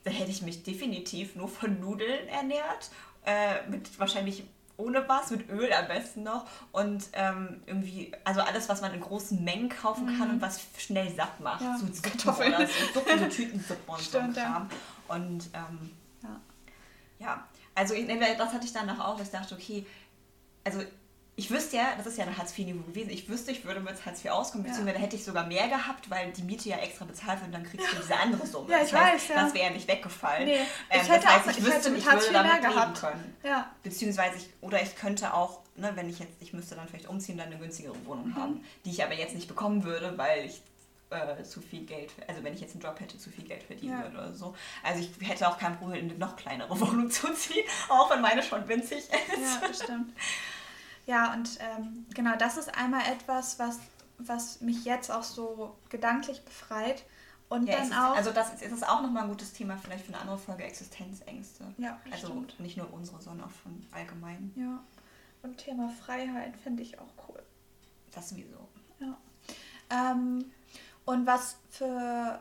[SPEAKER 1] dann hätte ich mich definitiv nur von Nudeln ernährt, äh, mit wahrscheinlich ohne was, mit Öl am besten noch und ähm, irgendwie, also alles, was man in großen Mengen kaufen kann mhm. und was schnell satt macht, ja. so Kartoffeln oder so, Suppen, so Tütensuppen und Stimmt, so Kram. Ja. Und ähm, also das hatte ich danach auch, ich dachte, okay, also ich wüsste ja, das ist ja ein Hartz-IV-Niveau gewesen, ich wüsste, ich würde mit Hartz IV auskommen, ja. beziehungsweise hätte ich sogar mehr gehabt, weil die Miete ja extra bezahlt wird und dann kriegst du diese andere Summe. ja, ich das heißt, weiß, ja. Das wäre ja nicht weggefallen. Nee, ähm, ich hätte das heißt, ich, ich wüsste, ich würde damit leben gehabt. können. Ja. Beziehungsweise ich, oder ich könnte auch, ne, wenn ich jetzt, ich müsste dann vielleicht umziehen, dann eine günstigere Wohnung mhm. haben, die ich aber jetzt nicht bekommen würde, weil ich äh, zu viel Geld, also wenn ich jetzt einen Job hätte, zu viel Geld verdienen ja. würde oder so. Also ich hätte auch kein Problem, in eine noch kleinere Wohnung zu ziehen, auch wenn meine schon winzig ist.
[SPEAKER 2] Ja, das stimmt. Ja, und ähm, genau das ist einmal etwas, was, was mich jetzt auch so gedanklich befreit. Und ja,
[SPEAKER 1] dann auch. Also, das ist, ist auch nochmal ein gutes Thema, vielleicht für eine andere Folge: Existenzängste. Ja, Also stimmt. nicht nur unsere, sondern auch von allgemein.
[SPEAKER 2] Ja. Und Thema Freiheit finde ich auch cool.
[SPEAKER 1] Das sowieso.
[SPEAKER 2] Ja. Ähm, und was für.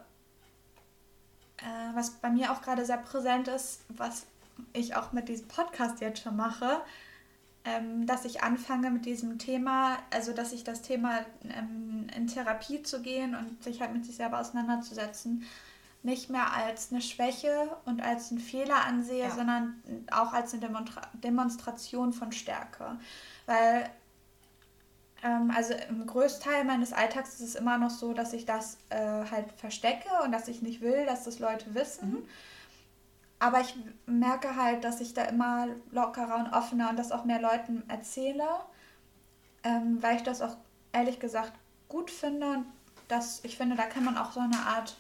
[SPEAKER 2] Äh, was bei mir auch gerade sehr präsent ist, was ich auch mit diesem Podcast jetzt schon mache, ähm, dass ich anfange mit diesem Thema, also dass ich das Thema ähm, in Therapie zu gehen und sich halt mit sich selber auseinanderzusetzen, nicht mehr als eine Schwäche und als einen Fehler ansehe, ja. sondern auch als eine Demonstra Demonstration von Stärke. Weil, ähm, also im Großteil meines Alltags ist es immer noch so, dass ich das äh, halt verstecke und dass ich nicht will, dass das Leute wissen. Mhm aber ich merke halt, dass ich da immer lockerer und offener und das auch mehr Leuten erzähle, ähm, weil ich das auch ehrlich gesagt gut finde. Und dass ich finde, da kann man auch so eine Art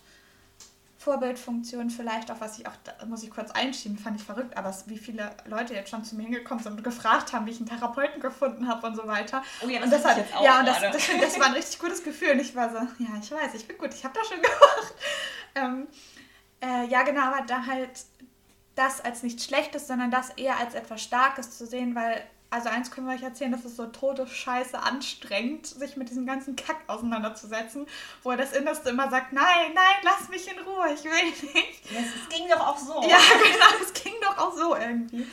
[SPEAKER 2] Vorbildfunktion vielleicht auch, was ich auch, da muss ich kurz einschieben, fand ich verrückt, aber wie viele Leute jetzt schon zu mir hingekommen sind und gefragt haben, wie ich einen Therapeuten gefunden habe und so weiter. Oh ja, das, und das hat, jetzt auch Ja, und das, das, das, war ein richtig gutes Gefühl. Und ich war so, ja, ich weiß, ich bin gut, ich habe das schon gemacht. Ähm, äh, ja, genau, aber da halt das als nichts Schlechtes, sondern das eher als etwas Starkes zu sehen, weil, also eins können wir euch erzählen, das ist so todesscheiße anstrengend, sich mit diesem ganzen Kack auseinanderzusetzen, wo das Innerste immer sagt, nein, nein, lass mich in Ruhe, ich will nicht.
[SPEAKER 1] Es ging doch auch so.
[SPEAKER 2] Ja, genau, es ging doch auch so irgendwie.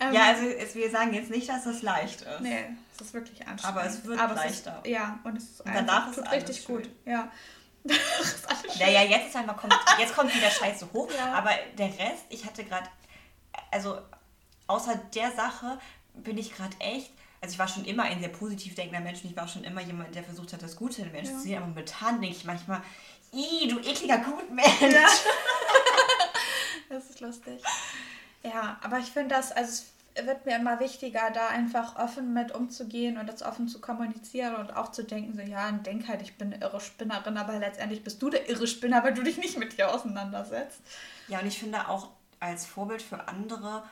[SPEAKER 1] Ähm, ja, also es, wir sagen jetzt nicht, dass es leicht ist.
[SPEAKER 2] Nee, es ist wirklich anstrengend.
[SPEAKER 1] Aber es wird Aber leichter.
[SPEAKER 2] Es ist, ja, und es ist und danach ist richtig schön. gut. Ja.
[SPEAKER 1] naja, jetzt ist einmal kommt, jetzt kommt wieder Scheiße hoch, ja. aber der Rest, ich hatte gerade, also außer der Sache bin ich gerade echt, also ich war schon immer ein sehr positiv denkender Mensch und ich war schon immer jemand, der versucht hat, das Gute in Menschen ja. zu sehen, aber momentan denke ich manchmal, i du ekliger Gutmensch. Ja.
[SPEAKER 2] das ist lustig. Ja, aber ich finde das, also es wird mir immer wichtiger, da einfach offen mit umzugehen und das offen zu kommunizieren und auch zu denken, so ja, denk halt, ich bin eine irre Spinnerin, aber letztendlich bist du der irre Spinner, weil du dich nicht mit dir auseinandersetzt.
[SPEAKER 1] Ja, und ich finde auch als Vorbild für andere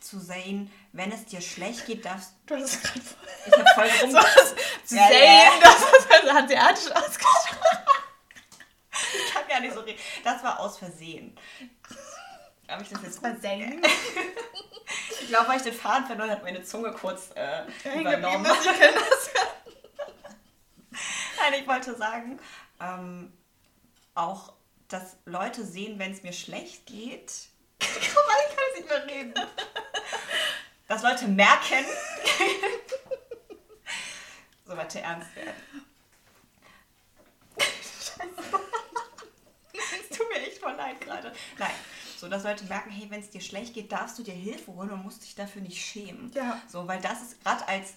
[SPEAKER 1] zu sehen, wenn es dir schlecht geht, darfst du. hast es gerade voll. Ich hab voll rum. zu ja, sehen, ja. das ist also hanseatisch ausgesprochen. ich kann ja nicht so reden. Das war aus Versehen. Habe ich das jetzt versenkt? ich glaube, weil ich den Faden verloren habe, meine Zunge kurz äh, übernommen. Nein, ich wollte sagen, ähm, auch, dass Leute sehen, wenn es mir schlecht geht. Guck mal, ich kann nicht mehr reden. Dass Leute merken. so, warte, ernst werden. Scheiße. Es tut mir echt voll leid gerade. Nein. So, dass Leute merken, hey, wenn es dir schlecht geht, darfst du dir Hilfe holen und musst dich dafür nicht schämen. Ja. So, weil das ist gerade als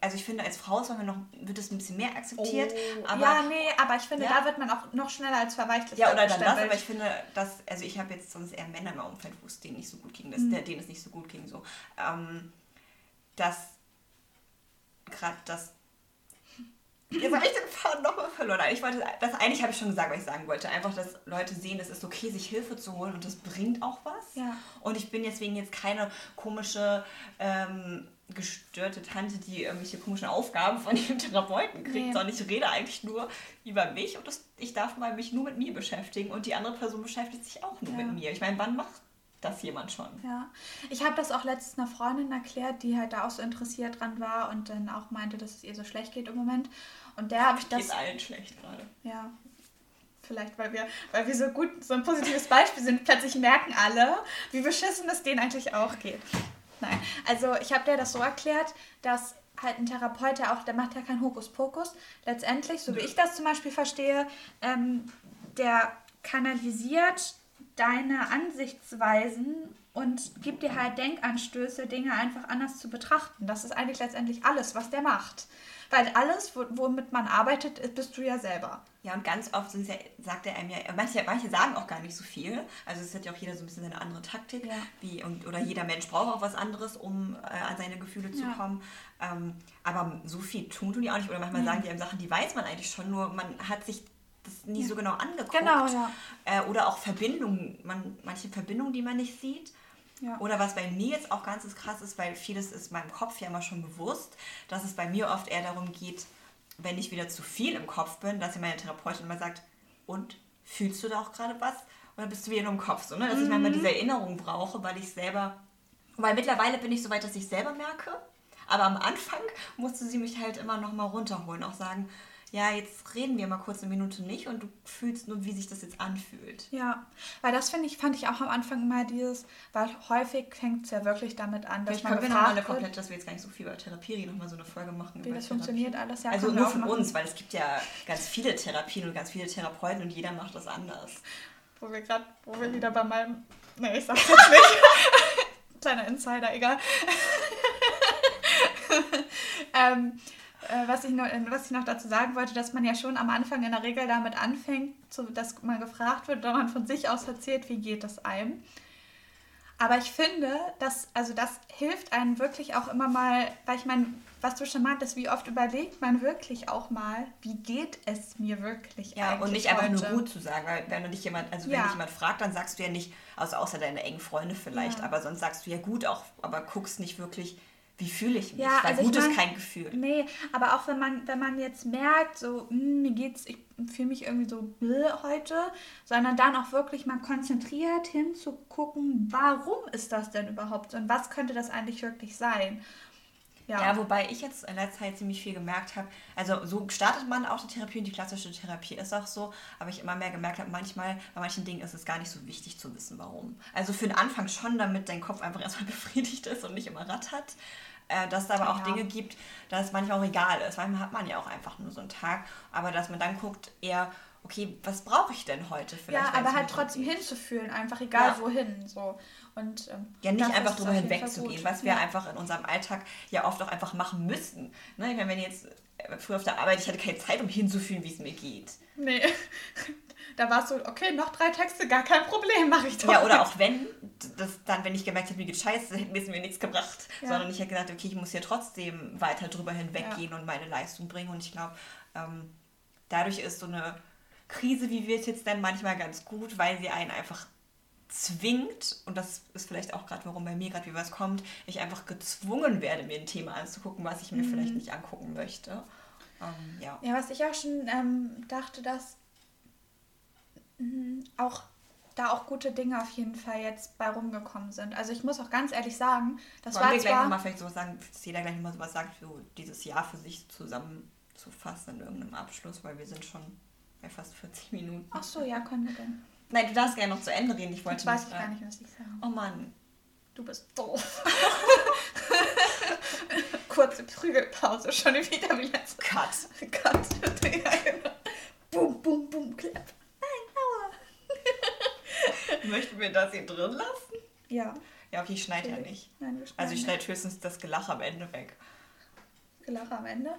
[SPEAKER 1] also ich finde, als Frau ist man noch, wird es ein bisschen mehr akzeptiert.
[SPEAKER 2] Oh. Aber, ja, nee, aber ich finde, ja. da wird man auch noch schneller als verweichlicht.
[SPEAKER 1] Ja, oder dann das, aber ich finde, dass, also ich habe jetzt sonst eher Männer im Umfeld, wo es denen nicht so gut ging, dass, mhm. denen es nicht so gut ging, so. Ähm, dass gerade das Jetzt habe ich den Faden nochmal verloren. Ich wollte, das eigentlich habe ich schon gesagt, was ich sagen wollte. Einfach, dass Leute sehen, es ist okay, sich Hilfe zu holen und das bringt auch was.
[SPEAKER 2] Ja.
[SPEAKER 1] Und ich bin deswegen jetzt keine komische, ähm, gestörte Tante, die irgendwelche komischen Aufgaben von ihrem Therapeuten kriegt,
[SPEAKER 2] Nee.
[SPEAKER 1] sondern ich rede eigentlich nur über mich und das, ich darf mal mich nur mit mir beschäftigen und die andere Person beschäftigt sich auch nur
[SPEAKER 2] Ja.
[SPEAKER 1] mit mir. Ich meine, wann macht das jemand schon?
[SPEAKER 2] Ja, ich habe das auch letztens einer Freundin erklärt, die halt da auch so interessiert dran war und dann auch meinte, dass es ihr so schlecht geht im Moment. Und der habe ich das,
[SPEAKER 1] Geht allen schlecht gerade.
[SPEAKER 2] ja, vielleicht weil wir, weil wir so gut, so ein positives Beispiel sind, plötzlich merken alle, wie beschissen es denen eigentlich auch geht. Nein, also ich habe dir das so erklärt, dass halt ein Therapeut, der auch, der macht ja keinen Hokuspokus. Letztendlich, so wie ich das zum Beispiel verstehe, ähm, der kanalisiert deine Ansichtsweisen und gibt dir halt Denkanstöße, Dinge einfach anders zu betrachten. Das ist eigentlich letztendlich alles, was der macht. Weil alles, wo- womit man arbeitet, ist- bist du ja selber.
[SPEAKER 1] Ja, und ganz oft ja, sagt er einem ja, manche, manche sagen auch gar nicht so viel. Also es hat ja auch jeder so ein bisschen seine andere Taktik.
[SPEAKER 2] Ja.
[SPEAKER 1] Wie, und, oder jeder Mensch braucht auch was anderes, um äh, an seine Gefühle zu
[SPEAKER 2] Ja.
[SPEAKER 1] kommen. Ähm, aber so viel tun tun die auch nicht. Oder manchmal
[SPEAKER 2] Nee.
[SPEAKER 1] sagen die einem Sachen, die weiß man eigentlich schon, nur man hat sich das nie so genau angeguckt.
[SPEAKER 2] Genau, ja.
[SPEAKER 1] Äh, oder auch Verbindungen, man, manche Verbindungen, die man nicht sieht.
[SPEAKER 2] Ja.
[SPEAKER 1] Oder was bei mir jetzt auch ganz krass ist, weil vieles ist meinem Kopf ja immer schon bewusst, dass es bei mir oft eher darum geht, wenn ich wieder zu viel im Kopf bin, dass mir meine Therapeutin immer sagt, und fühlst du da auch gerade was? Oder bist du wieder nur im Kopf? So, ne? Dass ich manchmal diese Erinnerung brauche, weil ich selber, weil mittlerweile bin ich so weit, dass ich selber merke, aber am Anfang musste sie mich halt immer noch mal runterholen, auch sagen, ja, jetzt reden wir mal kurz eine Minute nicht und du fühlst nur, wie sich das jetzt anfühlt.
[SPEAKER 2] Ja, weil das finde ich, fand ich auch am Anfang immer dieses, weil häufig fängt es ja wirklich damit an, dass
[SPEAKER 1] Vielleicht
[SPEAKER 2] man
[SPEAKER 1] können wir nochmal eine komplett, dass wir jetzt gar nicht so viel über Therapie nochmal so eine Folge machen.
[SPEAKER 2] wie
[SPEAKER 1] über
[SPEAKER 2] das
[SPEAKER 1] Therapie.
[SPEAKER 2] funktioniert alles. Ja,
[SPEAKER 1] also nur von uns, weil es gibt ja ganz viele Therapien und ganz viele Therapeuten und jeder macht das anders.
[SPEAKER 2] Wo wir gerade, wo wir wieder bei meinem, ne, ich sag's jetzt nicht. Kleiner Insider, egal. ähm, äh, was, ich noch, äh, was ich noch dazu sagen wollte, dass man ja schon am Anfang in der Regel damit anfängt, dass man gefragt wird, oder man von sich aus erzählt, wie geht es einem. Aber ich finde, dass, also das hilft einem wirklich auch immer mal, weil ich meine, was du schon meintest, wie oft überlegt man wirklich auch mal, wie geht es mir wirklich
[SPEAKER 1] Ja,
[SPEAKER 2] eigentlich
[SPEAKER 1] und nicht einfach nur gut zu sagen, weil wenn du dich jemand, also wenn
[SPEAKER 2] Ja.
[SPEAKER 1] dich jemand fragt, dann sagst du ja nicht, also außer deine engen Freunde vielleicht,
[SPEAKER 2] Ja.
[SPEAKER 1] aber sonst sagst du ja gut auch, aber guckst nicht wirklich, wie fühle ich mich,
[SPEAKER 2] Ja,
[SPEAKER 1] weil
[SPEAKER 2] also
[SPEAKER 1] gut ist kein Gefühl.
[SPEAKER 2] Nee, aber auch wenn man, wenn man jetzt merkt, so, hm, mir geht's, ich fühle mich irgendwie so bläh heute, sondern dann auch wirklich mal konzentriert hinzugucken, warum ist das denn überhaupt so und was könnte das eigentlich wirklich sein?
[SPEAKER 1] Ja. wobei ich jetzt in letzter Zeit ziemlich viel gemerkt habe, also so startet man auch die Therapie und die klassische Therapie ist auch so, aber ich immer mehr gemerkt habe, manchmal, bei manchen Dingen ist es gar nicht so wichtig zu wissen, warum. Also für den Anfang schon, damit dein Kopf einfach erstmal befriedigt ist und nicht immer rattert. Äh, dass es aber auch
[SPEAKER 2] Ja.
[SPEAKER 1] Dinge gibt, dass es manchmal auch egal ist. Manchmal hat man ja auch einfach nur so einen Tag, aber dass man dann guckt eher, okay, was brauche ich denn heute vielleicht?
[SPEAKER 2] ja, aber halt trotzdem
[SPEAKER 1] geht?
[SPEAKER 2] hinzufühlen, einfach egal
[SPEAKER 1] Ja.
[SPEAKER 2] wohin. So. Und, ähm,
[SPEAKER 1] Ja, nicht einfach drüber hinwegzugehen, was wir
[SPEAKER 2] ja.
[SPEAKER 1] einfach in unserem Alltag ja oft auch einfach machen müssten. Ne? Ich meine, wenn jetzt äh, früher auf der Arbeit, ich hatte keine Zeit, um hinzufühlen, wie es mir geht.
[SPEAKER 2] Nee. Da war es so, okay, noch drei Texte, gar kein Problem, mache ich doch.
[SPEAKER 1] Ja, oder auch wenn, das dann, wenn ich gemerkt habe, mir geht scheiße, hätte mir nichts gebracht.
[SPEAKER 2] Ja.
[SPEAKER 1] Sondern ich hätte gesagt, okay, ich muss hier trotzdem weiter drüber hinweggehen und meine Leistung bringen. Und ich glaube, ähm, dadurch ist so eine Krise, wie wir es jetzt dann manchmal ganz gut, weil sie einen einfach zwingt, und das ist vielleicht auch gerade, warum bei mir gerade wie was kommt, ich einfach gezwungen werde, mir ein Thema anzugucken, was ich mir vielleicht nicht angucken möchte. Ähm, ja.
[SPEAKER 2] Ja, was ich auch schon ähm, dachte, dass mh, auch da auch gute Dinge auf jeden Fall jetzt bei rumgekommen sind. Also ich muss auch ganz ehrlich sagen, das
[SPEAKER 1] Wollen
[SPEAKER 2] war
[SPEAKER 1] wir gleich nochmal vielleicht so sagen, dass jeder gleich nochmal sowas sagt, so dieses Jahr für sich zusammenzufassen in irgendeinem Abschluss, weil wir sind schon bei fast 40 Minuten.
[SPEAKER 2] Ach so, ja, können wir denn.
[SPEAKER 1] Nein, du darfst gerne noch zu Ende reden. Ich wollte
[SPEAKER 2] Jetzt weiß
[SPEAKER 1] nicht
[SPEAKER 2] ich gar nicht, was ich sagen.
[SPEAKER 1] Oh Mann.
[SPEAKER 2] Du bist doof. Kurze Prügelpause, schon wieder wie letzte.
[SPEAKER 1] Cut.
[SPEAKER 2] Gott. ja, genau. Boom, boom, boom, klapp. Nein, aua.
[SPEAKER 1] Möchten wir das hier drin lassen?
[SPEAKER 2] Ja.
[SPEAKER 1] Ja, okay, ich schneide ja nicht.
[SPEAKER 2] Nein, wir
[SPEAKER 1] Also ich schneide höchstens das Gelache am Ende weg.
[SPEAKER 2] Gelache am Ende.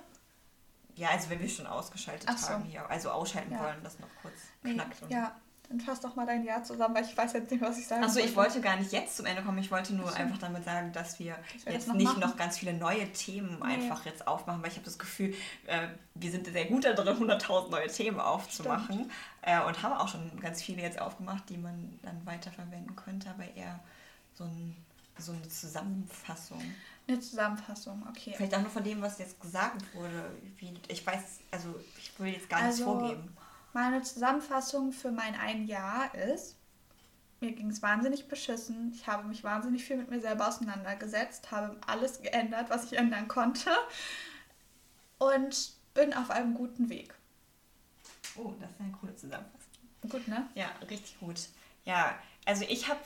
[SPEAKER 1] Ja, also wenn wir schon ausgeschaltet
[SPEAKER 2] so.
[SPEAKER 1] haben hier. Also ausschalten
[SPEAKER 2] Ja.
[SPEAKER 1] wollen, das noch kurz
[SPEAKER 2] Nee,
[SPEAKER 1] knackt. und-
[SPEAKER 2] ja. Dann fass doch mal dein Jahr zusammen, weil ich weiß jetzt nicht, was ich sagen
[SPEAKER 1] Achso, ich wollte gar nicht jetzt zum Ende kommen. Ich wollte nur einfach damit sagen, dass wir
[SPEAKER 2] wir
[SPEAKER 1] jetzt
[SPEAKER 2] das noch
[SPEAKER 1] nicht
[SPEAKER 2] machen.
[SPEAKER 1] noch ganz viele neue Themen
[SPEAKER 2] Nee.
[SPEAKER 1] einfach jetzt aufmachen, weil ich habe das Gefühl, äh, wir sind sehr gut da drin, 100.000 neue Themen aufzumachen äh, und haben auch schon ganz viele jetzt aufgemacht, die man dann weiterverwenden könnte, aber eher so, ein, so eine Zusammenfassung.
[SPEAKER 2] Eine Zusammenfassung, okay.
[SPEAKER 1] Vielleicht auch nur von dem, was jetzt gesagt wurde. Ich weiß, also ich will jetzt gar nichts
[SPEAKER 2] Also-
[SPEAKER 1] vorgeben.
[SPEAKER 2] Meine Zusammenfassung für mein ein Jahr ist, mir ging es wahnsinnig beschissen. Ich habe mich wahnsinnig viel mit mir selber auseinandergesetzt, habe alles geändert, was ich ändern konnte und bin auf einem guten Weg.
[SPEAKER 1] Oh, das ist eine coole Zusammenfassung.
[SPEAKER 2] Gut, ne?
[SPEAKER 1] Ja, richtig gut. Ja, also ich habe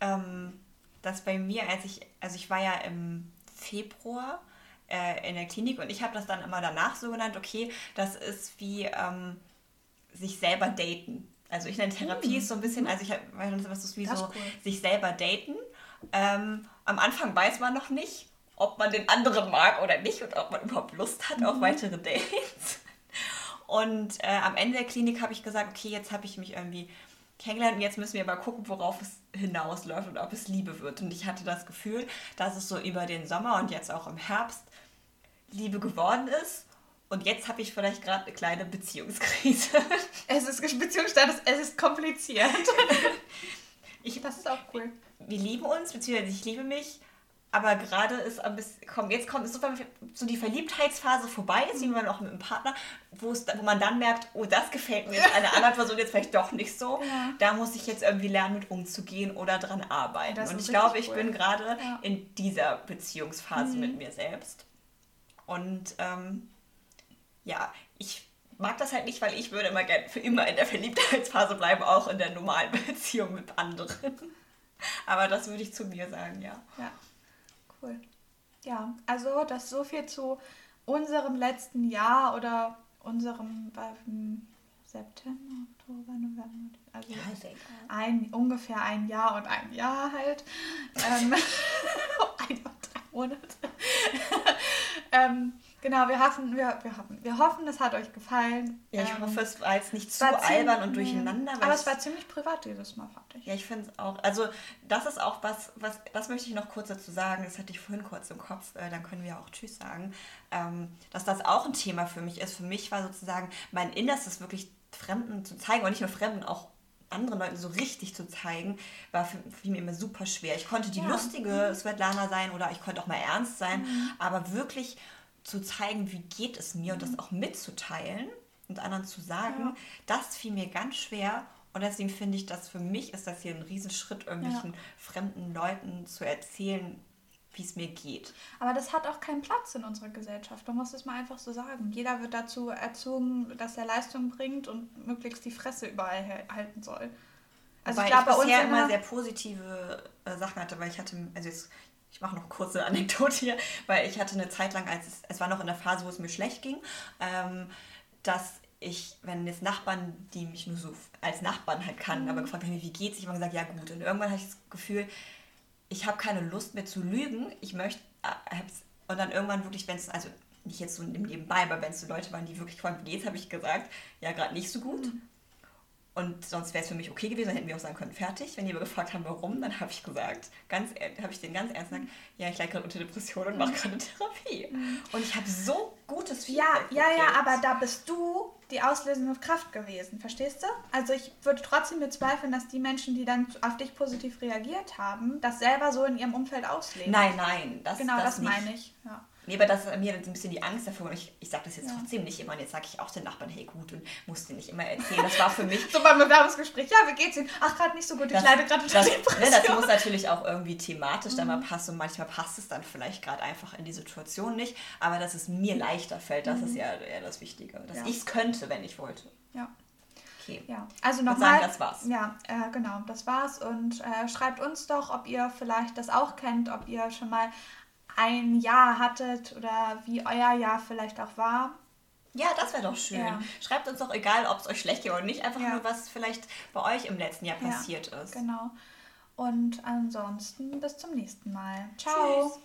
[SPEAKER 1] ähm, das bei mir, als ich, also ich war ja im Februar äh, in der Klinik und ich habe das dann immer danach so genannt, okay, das ist wie ähm, sich selber daten. Also ich nenne Therapie ist so ein bisschen, also ich habe, was ist wie
[SPEAKER 2] Das
[SPEAKER 1] so
[SPEAKER 2] cool.
[SPEAKER 1] sich selber daten. Ähm, am Anfang weiß man noch nicht, ob man den anderen mag oder nicht und ob man überhaupt Lust hat auf weitere Dates. Und äh, am Ende der Klinik habe ich gesagt, okay, jetzt habe ich mich irgendwie kennengelernt und jetzt müssen wir mal gucken, worauf es hinausläuft und ob es Liebe wird. Und ich hatte das Gefühl, dass es so über den Sommer und jetzt auch im Herbst Liebe geworden ist. Und jetzt habe ich vielleicht gerade eine kleine Beziehungskrise.
[SPEAKER 2] Es ist Beziehungsstatus, es ist kompliziert.
[SPEAKER 1] Ich,
[SPEAKER 2] Das ist auch cool.
[SPEAKER 1] wir lieben uns, beziehungsweise ich liebe mich, aber gerade ist ein bisschen, komm, jetzt kommt so, so die Verliebtheitsphase vorbei, ist wie man auch mit einem Partner, wo, es, wo man dann merkt, oh, das gefällt mir jetzt einer anderen Person jetzt vielleicht doch nicht so.
[SPEAKER 2] Ja.
[SPEAKER 1] Da muss ich jetzt irgendwie lernen, mit umzugehen oder dran arbeiten.
[SPEAKER 2] Das
[SPEAKER 1] Und ich glaube, ich
[SPEAKER 2] cool.
[SPEAKER 1] bin gerade
[SPEAKER 2] Ja.
[SPEAKER 1] in dieser Beziehungsphase
[SPEAKER 2] Mhm.
[SPEAKER 1] mit mir selbst. Und ähm, ja, ich mag das halt nicht, weil ich würde immer gerne für immer in der Verliebtheitsphase bleiben, auch in der normalen Beziehung mit anderen. Aber das würde ich zu mir sagen, ja.
[SPEAKER 2] Ja, cool. Ja, also das so viel zu unserem letzten Jahr oder unserem September, Oktober, November. Also
[SPEAKER 1] ja
[SPEAKER 2] ein, ungefähr ein Jahr und ein Jahr halt. Ähm, ein Jahr und drei Monate. ähm, genau, wir hoffen, wir, wir, hoffen, wir hoffen, es hat euch gefallen.
[SPEAKER 1] Ja, ich
[SPEAKER 2] Ähm,
[SPEAKER 1] hoffe, es war jetzt nicht zu
[SPEAKER 2] war ziemlich-
[SPEAKER 1] albern und durcheinander.
[SPEAKER 2] Aber es war ziemlich privat dieses Mal, fand ich.
[SPEAKER 1] Ja, ich finde es auch. Also, das ist auch was, was, das möchte ich noch kurz dazu sagen. Das hatte ich vorhin kurz im Kopf, äh, dann können wir auch Tschüss sagen. Ähm, dass das auch ein Thema für mich ist. Für mich war sozusagen mein Innerstes wirklich Fremden zu zeigen und nicht nur Fremden, auch anderen Leuten so richtig zu zeigen, war für, für mich immer super schwer. Ich konnte die
[SPEAKER 2] Ja.
[SPEAKER 1] lustige Svetlana sein oder ich konnte auch mal ernst sein, aber wirklich zu zeigen, wie geht es mir und das auch mitzuteilen und anderen zu sagen,
[SPEAKER 2] Ja.
[SPEAKER 1] das fiel mir ganz schwer. Und deswegen finde ich, dass für mich ist das hier ein Riesenschritt, irgendwelchen fremden Leuten zu erzählen, wie es mir geht.
[SPEAKER 2] Aber das hat auch keinen Platz in unserer Gesellschaft. Man muss es mal einfach so sagen. Jeder wird dazu erzogen, dass er Leistung bringt und möglichst die Fresse überall halten soll. Also
[SPEAKER 1] Wobei
[SPEAKER 2] ich glaube, bei
[SPEAKER 1] ich
[SPEAKER 2] uns
[SPEAKER 1] bisher
[SPEAKER 2] in
[SPEAKER 1] immer
[SPEAKER 2] der-
[SPEAKER 1] sehr positive äh, Sachen hatte, weil ich hatte, also jetzt, ich mache noch eine kurze Anekdote hier, weil ich hatte eine Zeit lang, als es, es war noch in der Phase, wo es mir schlecht ging, ähm, dass ich, wenn jetzt Nachbarn, die mich nur so als Nachbarn halt kannten,
[SPEAKER 2] Mhm.
[SPEAKER 1] aber gefragt haben, wie geht's, ich immer gesagt, ja gut. Und irgendwann hatte ich das Gefühl, ich habe keine Lust mehr zu lügen. Ich möchte, äh, und dann irgendwann wirklich, wenn es, also nicht jetzt so Nebenbei, aber wenn es so Leute waren, die wirklich gefragt, wie geht's, habe ich gesagt, ja, gerade nicht so gut. Und sonst wäre es für mich okay gewesen, dann hätten wir auch sagen können, fertig. Wenn die aber gefragt haben, warum, dann habe ich gesagt, ganz habe ich den ganz ernst gesagt, ja, ich leide gerade unter Depressionen und mache gerade Therapie. Und ich habe so gutes
[SPEAKER 2] Ja,
[SPEAKER 1] Feedback
[SPEAKER 2] ja, ja,
[SPEAKER 1] gekriegt.
[SPEAKER 2] aber da bist du die auslösende Kraft gewesen, verstehst du? Also ich würde trotzdem bezweifeln, dass die Menschen, die dann auf dich positiv reagiert haben, das selber so in ihrem Umfeld ausleben.
[SPEAKER 1] Nein, nein, das,
[SPEAKER 2] genau, das,
[SPEAKER 1] das,
[SPEAKER 2] meine ich. Ja.
[SPEAKER 1] Nee, aber das ist mir ein bisschen die Angst davor. Und ich, ich sage das jetzt
[SPEAKER 2] Ja.
[SPEAKER 1] trotzdem nicht immer. Und jetzt sage ich auch den Nachbarn, hey gut, und musste nicht immer erzählen. Das war für mich
[SPEAKER 2] So beim Bewerbungsgespräch, ja, wie geht's Ihnen? Ach, gerade nicht so gut, ich
[SPEAKER 1] das,
[SPEAKER 2] leide gerade unter
[SPEAKER 1] das, ne,
[SPEAKER 2] Depression.
[SPEAKER 1] das muss natürlich auch irgendwie thematisch dann mal
[SPEAKER 2] Mhm.
[SPEAKER 1] passen und manchmal passt es dann vielleicht gerade einfach in die Situation nicht, aber dass es mir leichter fällt, das ist ja eher das Wichtige, dass
[SPEAKER 2] Mhm. Ja.
[SPEAKER 1] ich es könnte, wenn ich wollte.
[SPEAKER 2] Ja.
[SPEAKER 1] Okay.
[SPEAKER 2] Ja, also nochmal.
[SPEAKER 1] das war's.
[SPEAKER 2] Ja, äh, genau, das war's. Und äh, schreibt uns doch, ob ihr vielleicht das auch kennt, ob ihr schon mal ein Jahr hattet oder wie euer Jahr vielleicht auch war.
[SPEAKER 1] Ja, das wäre doch schön.
[SPEAKER 2] Ja.
[SPEAKER 1] Schreibt uns doch egal, ob es euch schlecht geht oder nicht, einfach
[SPEAKER 2] Ja.
[SPEAKER 1] nur, was vielleicht bei euch im letzten Jahr
[SPEAKER 2] Ja,
[SPEAKER 1] passiert ist.
[SPEAKER 2] Genau. Und ansonsten bis zum nächsten Mal. Ciao.
[SPEAKER 1] Tschüss.